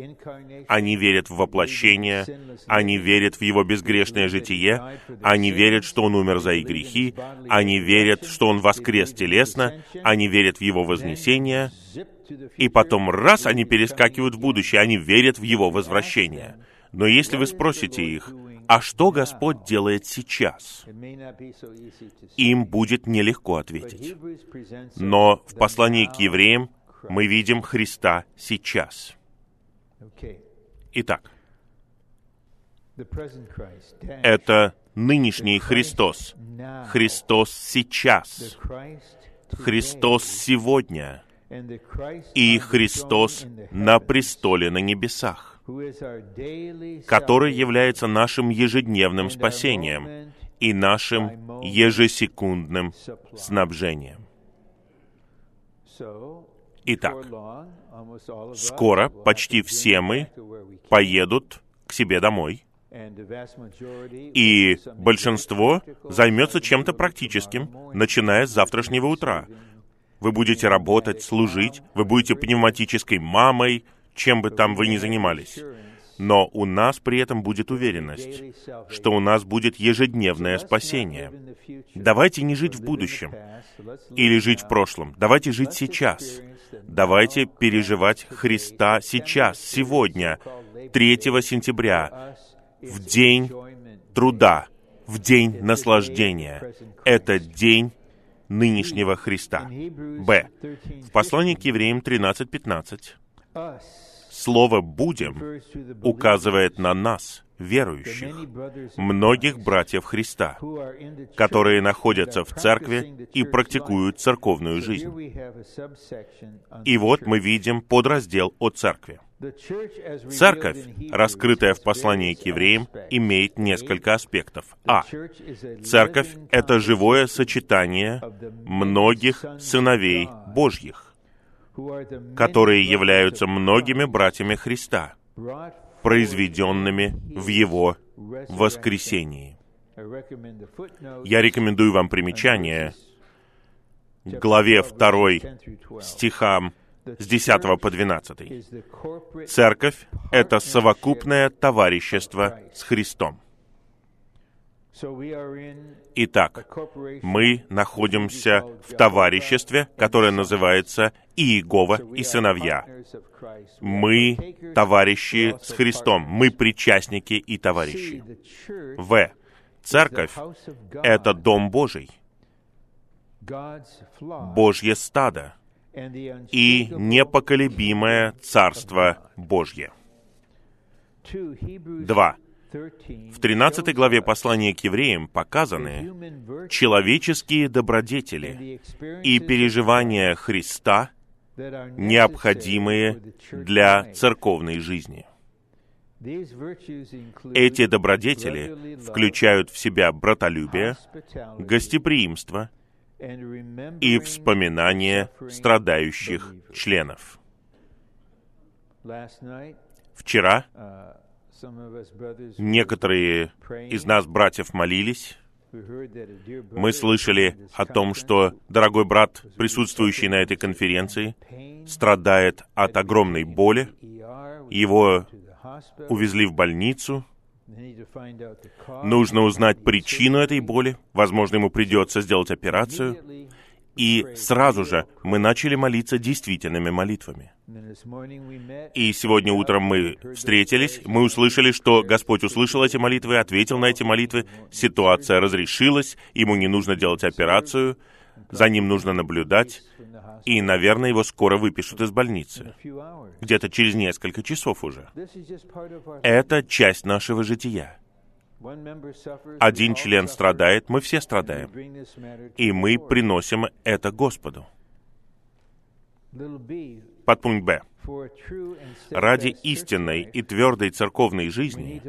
они верят в воплощение, они верят в Его безгрешное житие, они верят, что Он умер за их грехи, они верят, что Он воскрес телесно, они верят в Его вознесение, и потом раз они перескакивают в будущее, они верят в Его возвращение. Но если вы спросите их, а что Господь делает сейчас? Им будет нелегко ответить. Но в послании к евреям мы видим Христа сейчас. Итак, это нынешний Христос, Христос сейчас, Христос сегодня и Христос на престоле на небесах который является нашим ежедневным спасением и нашим ежесекундным снабжением. Итак, скоро почти все мы поедут к себе домой, и большинство займется чем-то практическим, начиная с завтрашнего утра. Вы будете работать, служить, вы будете пневматической мамой, чем бы там вы ни занимались. Но у нас при этом будет уверенность, что у нас будет ежедневное спасение. Давайте не жить в будущем или жить в прошлом. Давайте жить сейчас. Давайте переживать Христа сейчас, сегодня, 3 сентября, в день труда, в день наслаждения. Это день нынешнего Христа. Б. В послании к евреям 13.15 Слово «будем» указывает на нас, верующих, многих братьев Христа, которые находятся в церкви и практикуют церковную жизнь. И вот мы видим подраздел о церкви. Церковь, раскрытая в послании к евреям, имеет несколько аспектов. А. Церковь — это живое сочетание многих сыновей Божьих которые являются многими братьями Христа, произведенными в Его воскресении. Я рекомендую вам примечание главе 2 стихам с 10 по 12. Церковь — это совокупное товарищество с Христом. Итак, мы находимся в товариществе, которое называется Иегова и сыновья. Мы товарищи с Христом, мы причастники и товарищи. В. Церковь — это Дом Божий, Божье стадо и непоколебимое Царство Божье. Два. В 13 главе послания к евреям показаны человеческие добродетели и переживания Христа, необходимые для церковной жизни. Эти добродетели включают в себя братолюбие, гостеприимство и вспоминание страдающих членов. Вчера Некоторые из нас, братьев, молились. Мы слышали о том, что дорогой брат, присутствующий на этой конференции, страдает от огромной боли. Его увезли в больницу. Нужно узнать причину этой боли. Возможно, ему придется сделать операцию. И сразу же мы начали молиться действительными молитвами. И сегодня утром мы встретились, мы услышали, что Господь услышал эти молитвы, ответил на эти молитвы, ситуация разрешилась, ему не нужно делать операцию, за ним нужно наблюдать, и, наверное, его скоро выпишут из больницы. Где-то через несколько часов уже. Это часть нашего жития. Один член страдает, мы все страдаем. И мы приносим это Господу. Подпункт Б. Ради истинной и твердой церковной жизни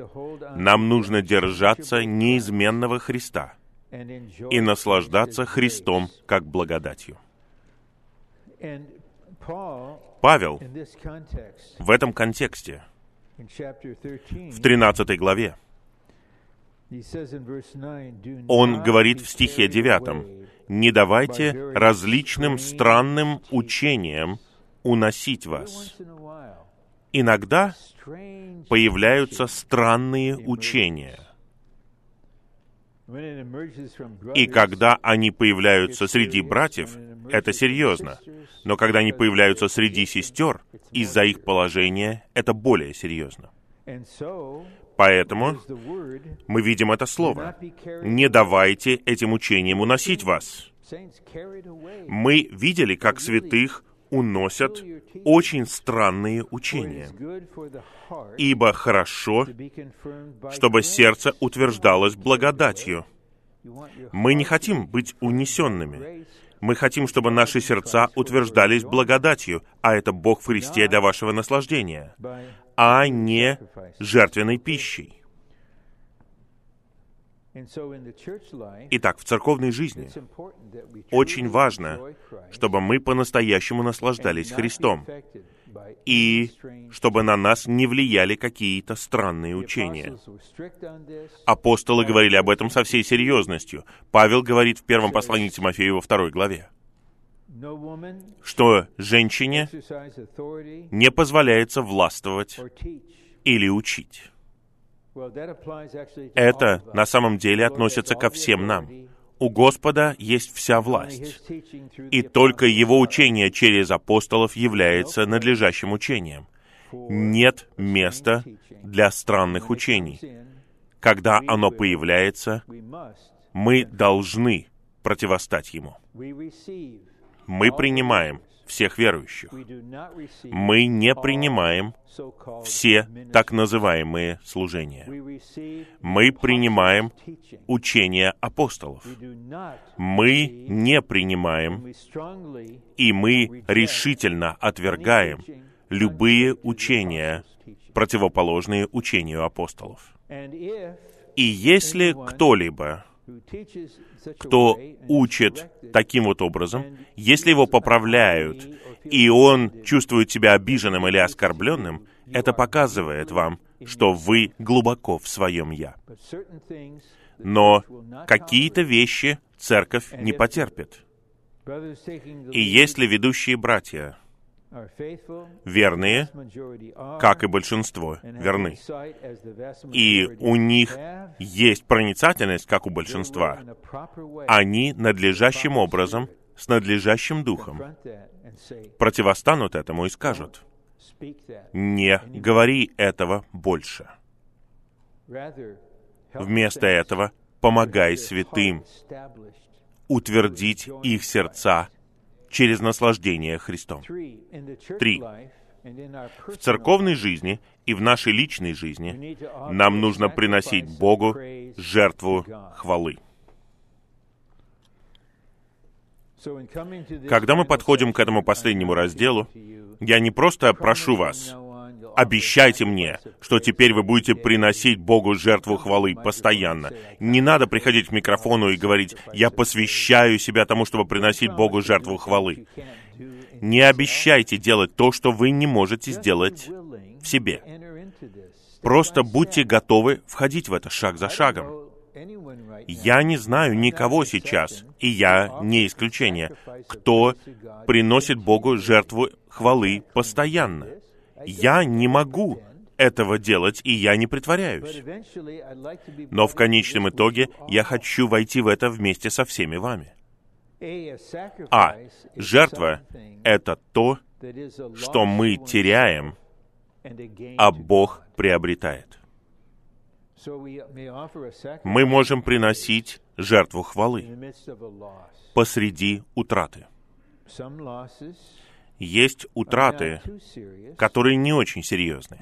нам нужно держаться неизменного Христа и наслаждаться Христом как благодатью. Павел в этом контексте, в 13 главе, он говорит в стихе 9, «Не давайте различным странным учениям уносить вас». Иногда появляются странные учения. И когда они появляются среди братьев, это серьезно. Но когда они появляются среди сестер, из-за их положения, это более серьезно. Поэтому мы видим это слово. Не давайте этим учениям уносить вас. Мы видели, как святых уносят очень странные учения. Ибо хорошо, чтобы сердце утверждалось благодатью. Мы не хотим быть унесенными. Мы хотим, чтобы наши сердца утверждались благодатью, а это Бог в Христе для вашего наслаждения а не жертвенной пищей. Итак, в церковной жизни очень важно, чтобы мы по-настоящему наслаждались Христом, и чтобы на нас не влияли какие-то странные учения. Апостолы говорили об этом со всей серьезностью. Павел говорит в первом послании Тимофею во второй главе что женщине не позволяется властвовать или учить. Это на самом деле относится ко всем нам. У Господа есть вся власть, и только Его учение через апостолов является надлежащим учением. Нет места для странных учений. Когда оно появляется, мы должны противостать ему мы принимаем всех верующих. Мы не принимаем все так называемые служения. Мы принимаем учение апостолов. Мы не принимаем и мы решительно отвергаем любые учения, противоположные учению апостолов. И если кто-либо кто учит таким вот образом, если его поправляют, и он чувствует себя обиженным или оскорбленным, это показывает вам, что вы глубоко в своем «я». Но какие-то вещи церковь не потерпит. И если ведущие братья верные, как и большинство, верны. И у них есть проницательность, как у большинства. Они надлежащим образом, с надлежащим духом, противостанут этому и скажут, «Не говори этого больше». Вместо этого помогай святым утвердить их сердца через наслаждение Христом. Три. В церковной жизни и в нашей личной жизни нам нужно приносить Богу жертву хвалы. Когда мы подходим к этому последнему разделу, я не просто прошу вас, обещайте мне, что теперь вы будете приносить Богу жертву хвалы постоянно. Не надо приходить к микрофону и говорить, я посвящаю себя тому, чтобы приносить Богу жертву хвалы. Не обещайте делать то, что вы не можете сделать в себе. Просто будьте готовы входить в это шаг за шагом. Я не знаю никого сейчас, и я не исключение, кто приносит Богу жертву хвалы постоянно. Я не могу этого делать, и я не притворяюсь. Но в конечном итоге я хочу войти в это вместе со всеми вами. А жертва — это то, что мы теряем, а Бог приобретает. Мы можем приносить жертву хвалы посреди утраты. Есть утраты, которые не очень серьезны.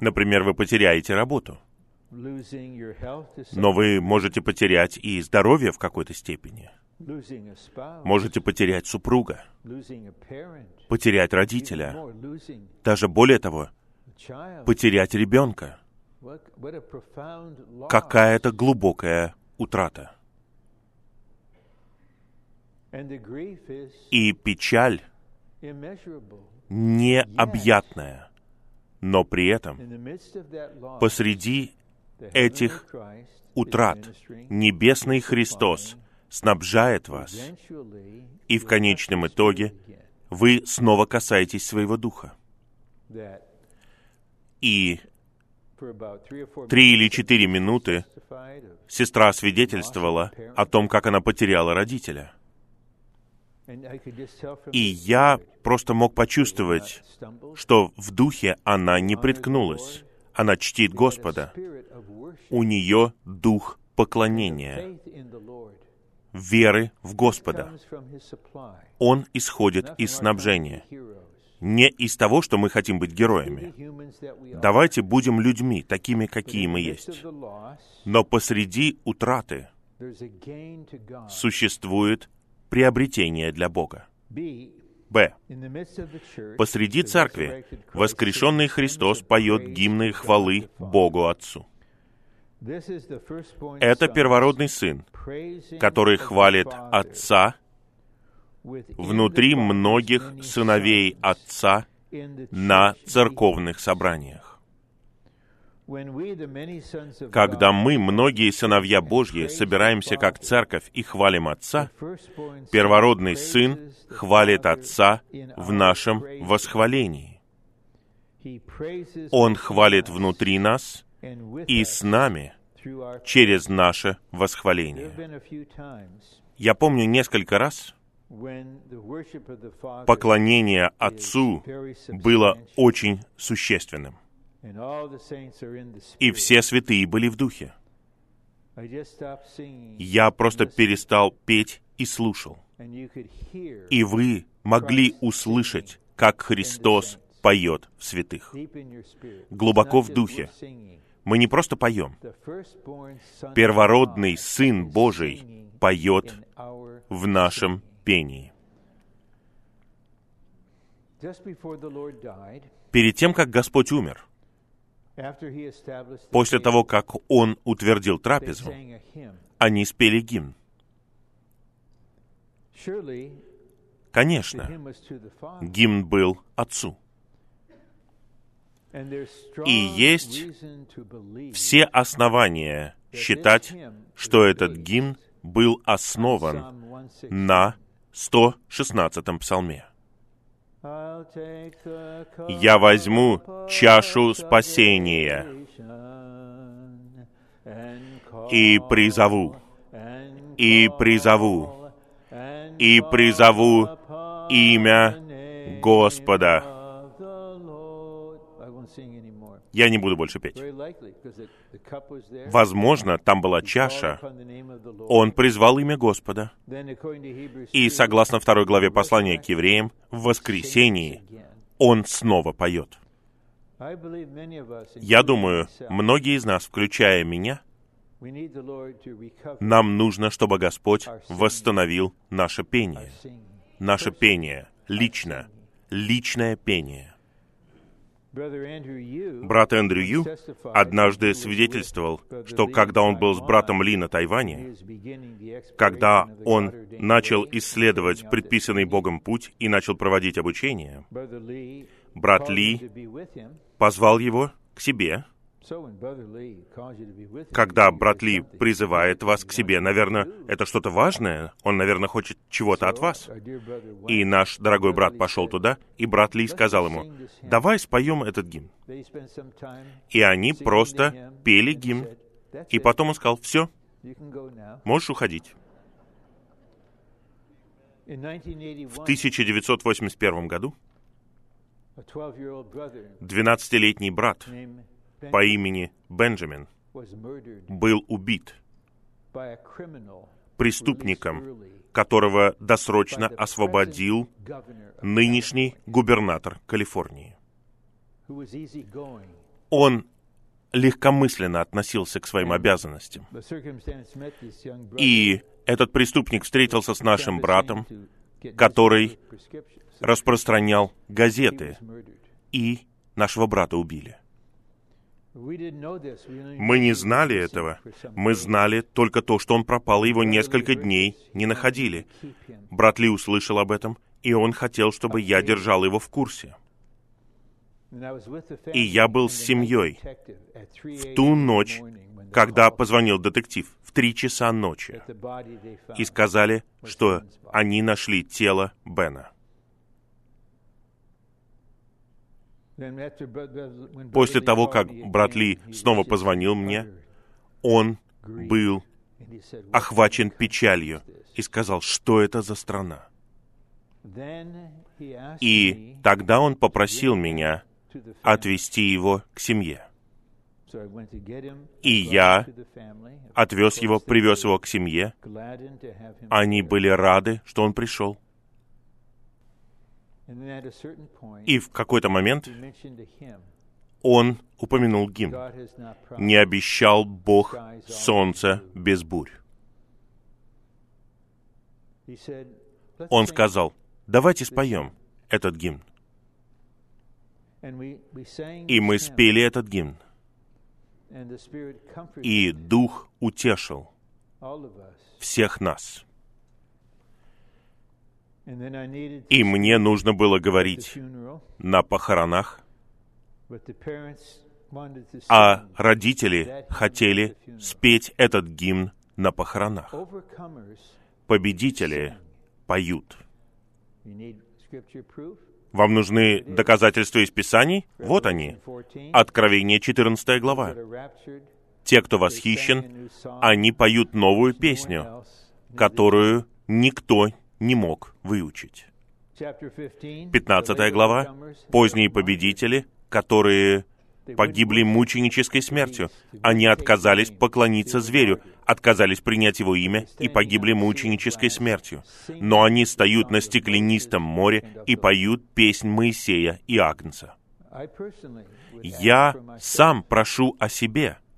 Например, вы потеряете работу. Но вы можете потерять и здоровье в какой-то степени. Можете потерять супруга, потерять родителя, даже более того, потерять ребенка. Какая-то глубокая утрата. И печаль необъятная, но при этом посреди этих утрат Небесный Христос снабжает вас, и в конечном итоге вы снова касаетесь своего духа. И три или четыре минуты сестра свидетельствовала о том, как она потеряла родителя. И я просто мог почувствовать, что в духе она не приткнулась. Она чтит Господа. У нее дух поклонения, веры в Господа. Он исходит из снабжения не из того, что мы хотим быть героями. Давайте будем людьми, такими, какие мы есть. Но посреди утраты существует приобретение для Бога. Б. Посреди церкви воскрешенный Христос поет гимны хвалы Богу Отцу. Это первородный Сын, который хвалит Отца внутри многих сыновей Отца на церковных собраниях. Когда мы, многие сыновья Божьи, собираемся как церковь и хвалим Отца, первородный Сын хвалит Отца в нашем восхвалении. Он хвалит внутри нас и с нами через наше восхваление. Я помню несколько раз, поклонение Отцу было очень существенным. И все святые были в духе. Я просто перестал петь и слушал. И вы могли услышать, как Христос поет в святых. Глубоко в духе. Мы не просто поем. Первородный Сын Божий поет в нашем пении. Перед тем, как Господь умер, после того, как Он утвердил трапезу, они спели гимн. Конечно, гимн был Отцу. И есть все основания считать, что этот гимн был основан на 116-м псалме. Я возьму чашу спасения и призову, и призову, и призову имя Господа. Я не буду больше петь. Возможно, там была чаша. Он призвал имя Господа. И согласно второй главе послания к евреям, в воскресении он снова поет. Я думаю, многие из нас, включая меня, нам нужно, чтобы Господь восстановил наше пение. Наше пение, лично, личное пение. Брат Эндрю Ю однажды свидетельствовал, что когда он был с братом Ли на Тайване, когда он начал исследовать предписанный Богом путь и начал проводить обучение, брат Ли позвал его к себе — когда брат Ли призывает вас к себе, наверное, это что-то важное, он, наверное, хочет чего-то от вас. И наш дорогой брат пошел туда, и брат Ли сказал ему, давай споем этот гимн. И они просто пели гимн. И потом он сказал, все, можешь уходить. В 1981 году 12-летний брат по имени Бенджамин был убит преступником, которого досрочно освободил нынешний губернатор Калифорнии. Он легкомысленно относился к своим обязанностям. И этот преступник встретился с нашим братом, который распространял газеты, и нашего брата убили. Мы не знали этого. Мы знали только то, что он пропал, и его несколько дней не находили. Брат Ли услышал об этом, и он хотел, чтобы я держал его в курсе. И я был с семьей в ту ночь, когда позвонил детектив в три часа ночи и сказали, что они нашли тело Бена. После того, как брат Ли снова позвонил мне, он был охвачен печалью и сказал, что это за страна. И тогда он попросил меня отвезти его к семье. И я отвез его, привез его к семье. Они были рады, что он пришел. И в какой-то момент он упомянул гимн. «Не обещал Бог солнце без бурь». Он сказал, давайте споем этот гимн. И мы спели этот гимн. И Дух утешил всех нас. И мне нужно было говорить на похоронах, а родители хотели спеть этот гимн на похоронах. Победители поют. Вам нужны доказательства из Писаний? Вот они. Откровение 14 глава. Те, кто восхищен, они поют новую песню, которую никто не мог выучить. 15 глава. Поздние победители, которые погибли мученической смертью. Они отказались поклониться зверю, отказались принять его имя и погибли мученической смертью. Но они стоят на стеклянистом море и поют песнь Моисея и Агнца. Я сам прошу о себе —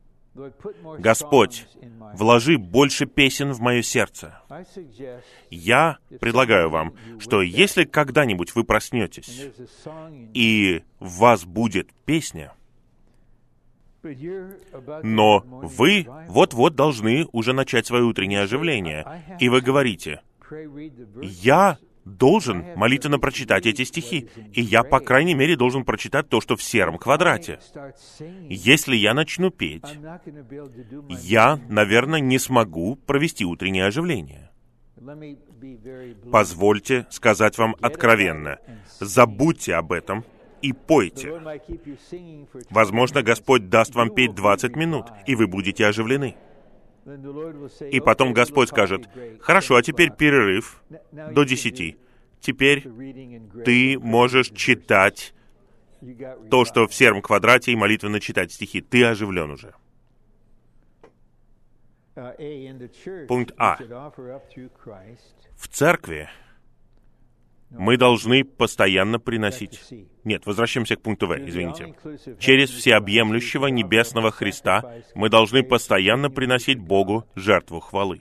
Господь, вложи больше песен в мое сердце. Я предлагаю вам, что если когда-нибудь вы проснетесь, и в вас будет песня, но вы вот-вот должны уже начать свое утреннее оживление, и вы говорите, «Я должен молитвенно прочитать эти стихи, и я, по крайней мере, должен прочитать то, что в сером квадрате. Если я начну петь, я, наверное, не смогу провести утреннее оживление. Позвольте сказать вам откровенно, забудьте об этом и пойте. Возможно, Господь даст вам петь 20 минут, и вы будете оживлены. И потом Господь скажет, «Хорошо, а теперь перерыв до десяти. Теперь ты можешь читать то, что в сером квадрате, и молитвенно читать стихи. Ты оживлен уже». Пункт А. В церкви мы должны постоянно приносить... Нет, возвращаемся к пункту В, извините. Через всеобъемлющего небесного Христа мы должны постоянно приносить Богу жертву хвалы.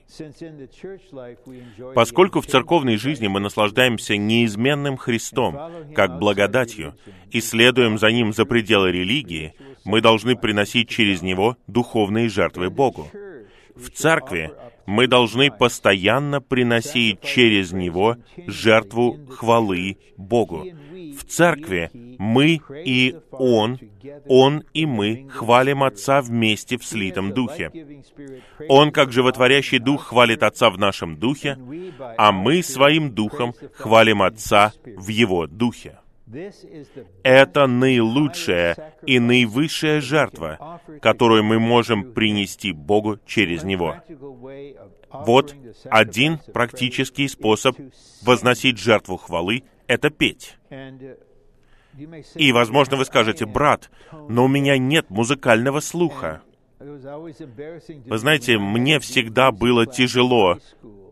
Поскольку в церковной жизни мы наслаждаемся неизменным Христом, как благодатью, и следуем за Ним за пределы религии, мы должны приносить через Него духовные жертвы Богу. В церкви мы должны постоянно приносить через Него жертву хвалы Богу. В церкви мы и Он, Он и мы хвалим Отца вместе в слитом Духе. Он, как животворящий Дух, хвалит Отца в нашем Духе, а мы своим Духом хвалим Отца в Его Духе. Это наилучшая и наивысшая жертва, которую мы можем принести Богу через Него. Вот один практический способ возносить жертву хвалы — это петь. И, возможно, вы скажете, брат, но у меня нет музыкального слуха. Вы знаете, мне всегда было тяжело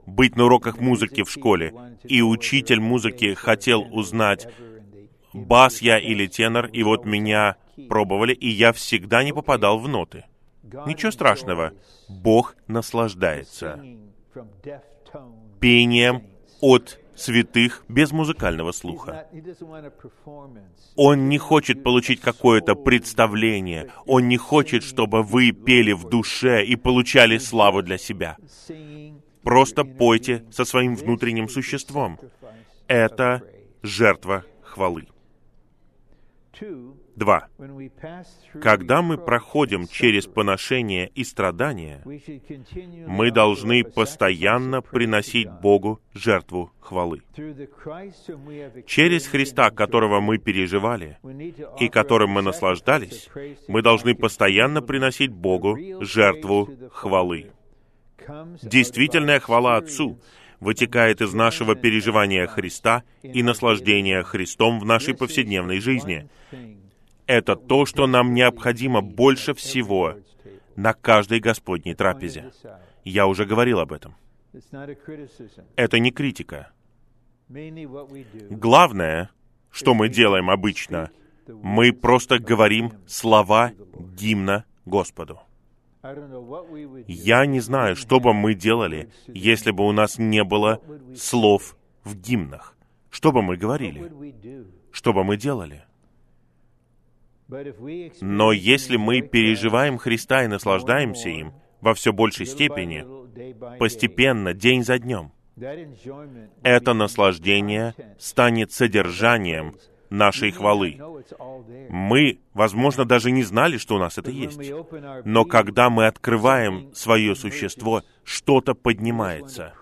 быть на уроках музыки в школе, и учитель музыки хотел узнать, бас я или тенор, и вот меня пробовали, и я всегда не попадал в ноты. Ничего страшного. Бог наслаждается пением от святых без музыкального слуха. Он не хочет получить какое-то представление. Он не хочет, чтобы вы пели в душе и получали славу для себя. Просто пойте со своим внутренним существом. Это жертва хвалы. Два. Когда мы проходим через поношение и страдания, мы должны постоянно приносить Богу жертву хвалы. Через Христа, которого мы переживали и которым мы наслаждались, мы должны постоянно приносить Богу жертву хвалы. Действительная хвала Отцу вытекает из нашего переживания Христа и наслаждения Христом в нашей повседневной жизни. Это то, что нам необходимо больше всего на каждой Господней трапезе. Я уже говорил об этом. Это не критика. Главное, что мы делаем обычно, мы просто говорим слова гимна Господу. Я не знаю, что бы мы делали, если бы у нас не было слов в гимнах. Что бы мы говорили? Что бы мы делали? Но если мы переживаем Христа и наслаждаемся им во все большей степени, постепенно, день за днем, это наслаждение станет содержанием нашей хвалы. Мы, возможно, даже не знали, что у нас это есть. Но когда мы открываем свое существо, что-то поднимается.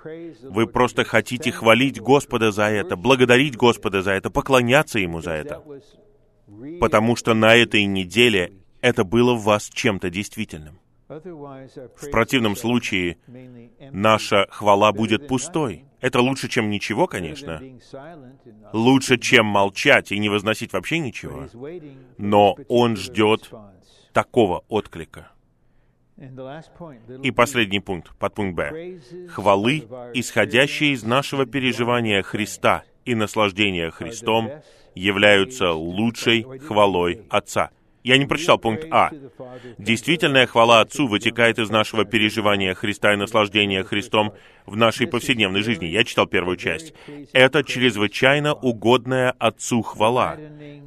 Вы просто хотите хвалить Господа за это, благодарить Господа за это, поклоняться Ему за это. Потому что на этой неделе это было в вас чем-то действительным. В противном случае наша хвала будет пустой. Это лучше, чем ничего, конечно. Лучше, чем молчать и не возносить вообще ничего. Но Он ждет такого отклика. И последний пункт, подпункт Б. Хвалы, исходящие из нашего переживания Христа и наслаждения Христом, являются лучшей хвалой Отца. Я не прочитал пункт А. Действительная хвала Отцу вытекает из нашего переживания Христа и наслаждения Христом в нашей повседневной жизни. Я читал первую часть. Это чрезвычайно угодная Отцу хвала,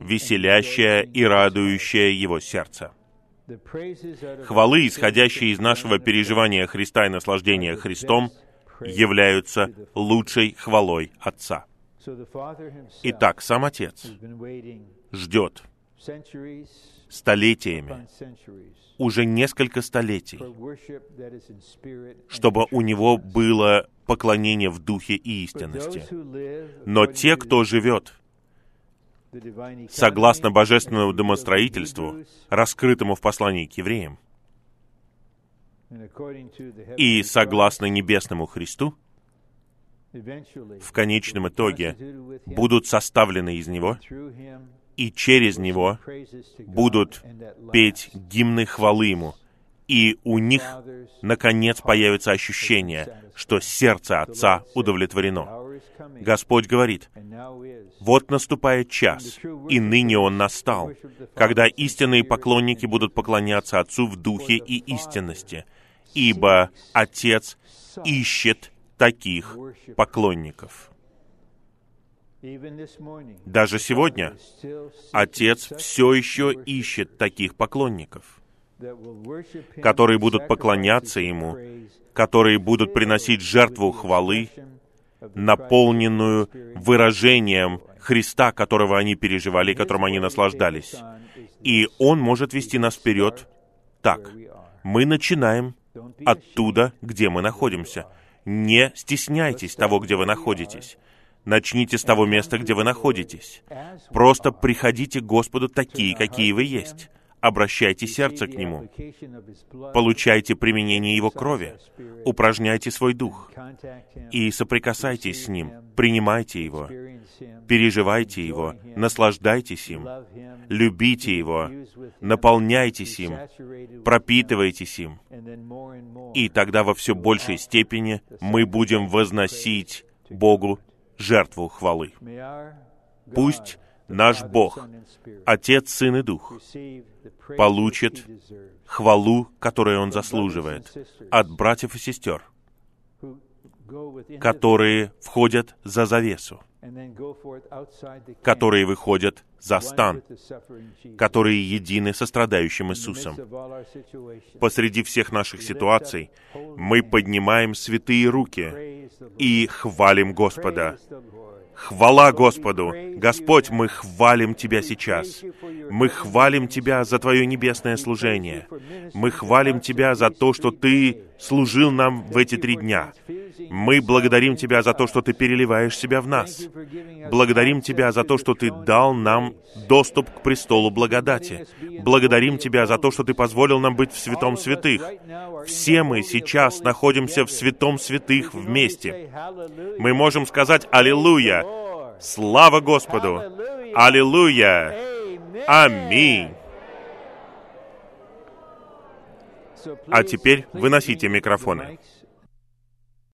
веселящая и радующая Его сердце. Хвалы, исходящие из нашего переживания Христа и наслаждения Христом, являются лучшей хвалой Отца. Итак, сам Отец ждет столетиями, уже несколько столетий, чтобы у него было поклонение в духе и истинности. Но те, кто живет согласно божественному домостроительству, раскрытому в послании к евреям, и согласно небесному Христу, в конечном итоге будут составлены из Него, и через Него будут петь гимны хвалы Ему, и у них, наконец, появится ощущение, что сердце Отца удовлетворено. Господь говорит, «Вот наступает час, и ныне он настал, когда истинные поклонники будут поклоняться Отцу в духе и истинности, ибо Отец ищет таких поклонников. Даже сегодня Отец все еще ищет таких поклонников, которые будут поклоняться Ему, которые будут приносить жертву хвалы, наполненную выражением Христа, которого они переживали, которым они наслаждались. И Он может вести нас вперед так. Мы начинаем оттуда, где мы находимся. Не стесняйтесь того, где вы находитесь. Начните с того места, где вы находитесь. Просто приходите к Господу такие, какие вы есть. Обращайте сердце к Нему. Получайте применение Его крови. Упражняйте свой дух. И соприкасайтесь с Ним. Принимайте Его. Переживайте Его. Наслаждайтесь им. Любите Его. Наполняйтесь им. Пропитывайтесь им. И тогда во все большей степени мы будем возносить Богу жертву хвалы. Пусть наш Бог, Отец, Сын и Дух, получит хвалу, которую Он заслуживает от братьев и сестер, которые входят за завесу, которые выходят за стан, которые едины со страдающим Иисусом. Посреди всех наших ситуаций мы поднимаем святые руки и хвалим Господа. Хвала Господу! Господь, мы хвалим Тебя сейчас. Мы хвалим Тебя за Твое небесное служение. Мы хвалим Тебя за то, что Ты служил нам в эти три дня. Мы благодарим Тебя за то, что Ты переливаешь себя в нас. Благодарим Тебя за то, что Ты дал нам доступ к престолу благодати. Благодарим Тебя за то, что Ты позволил нам быть в святом святых. Все мы сейчас находимся в святом святых вместе. Мы можем сказать «Аллилуйя!» Слава Господу! Аллилуйя! Аминь! А теперь выносите микрофоны.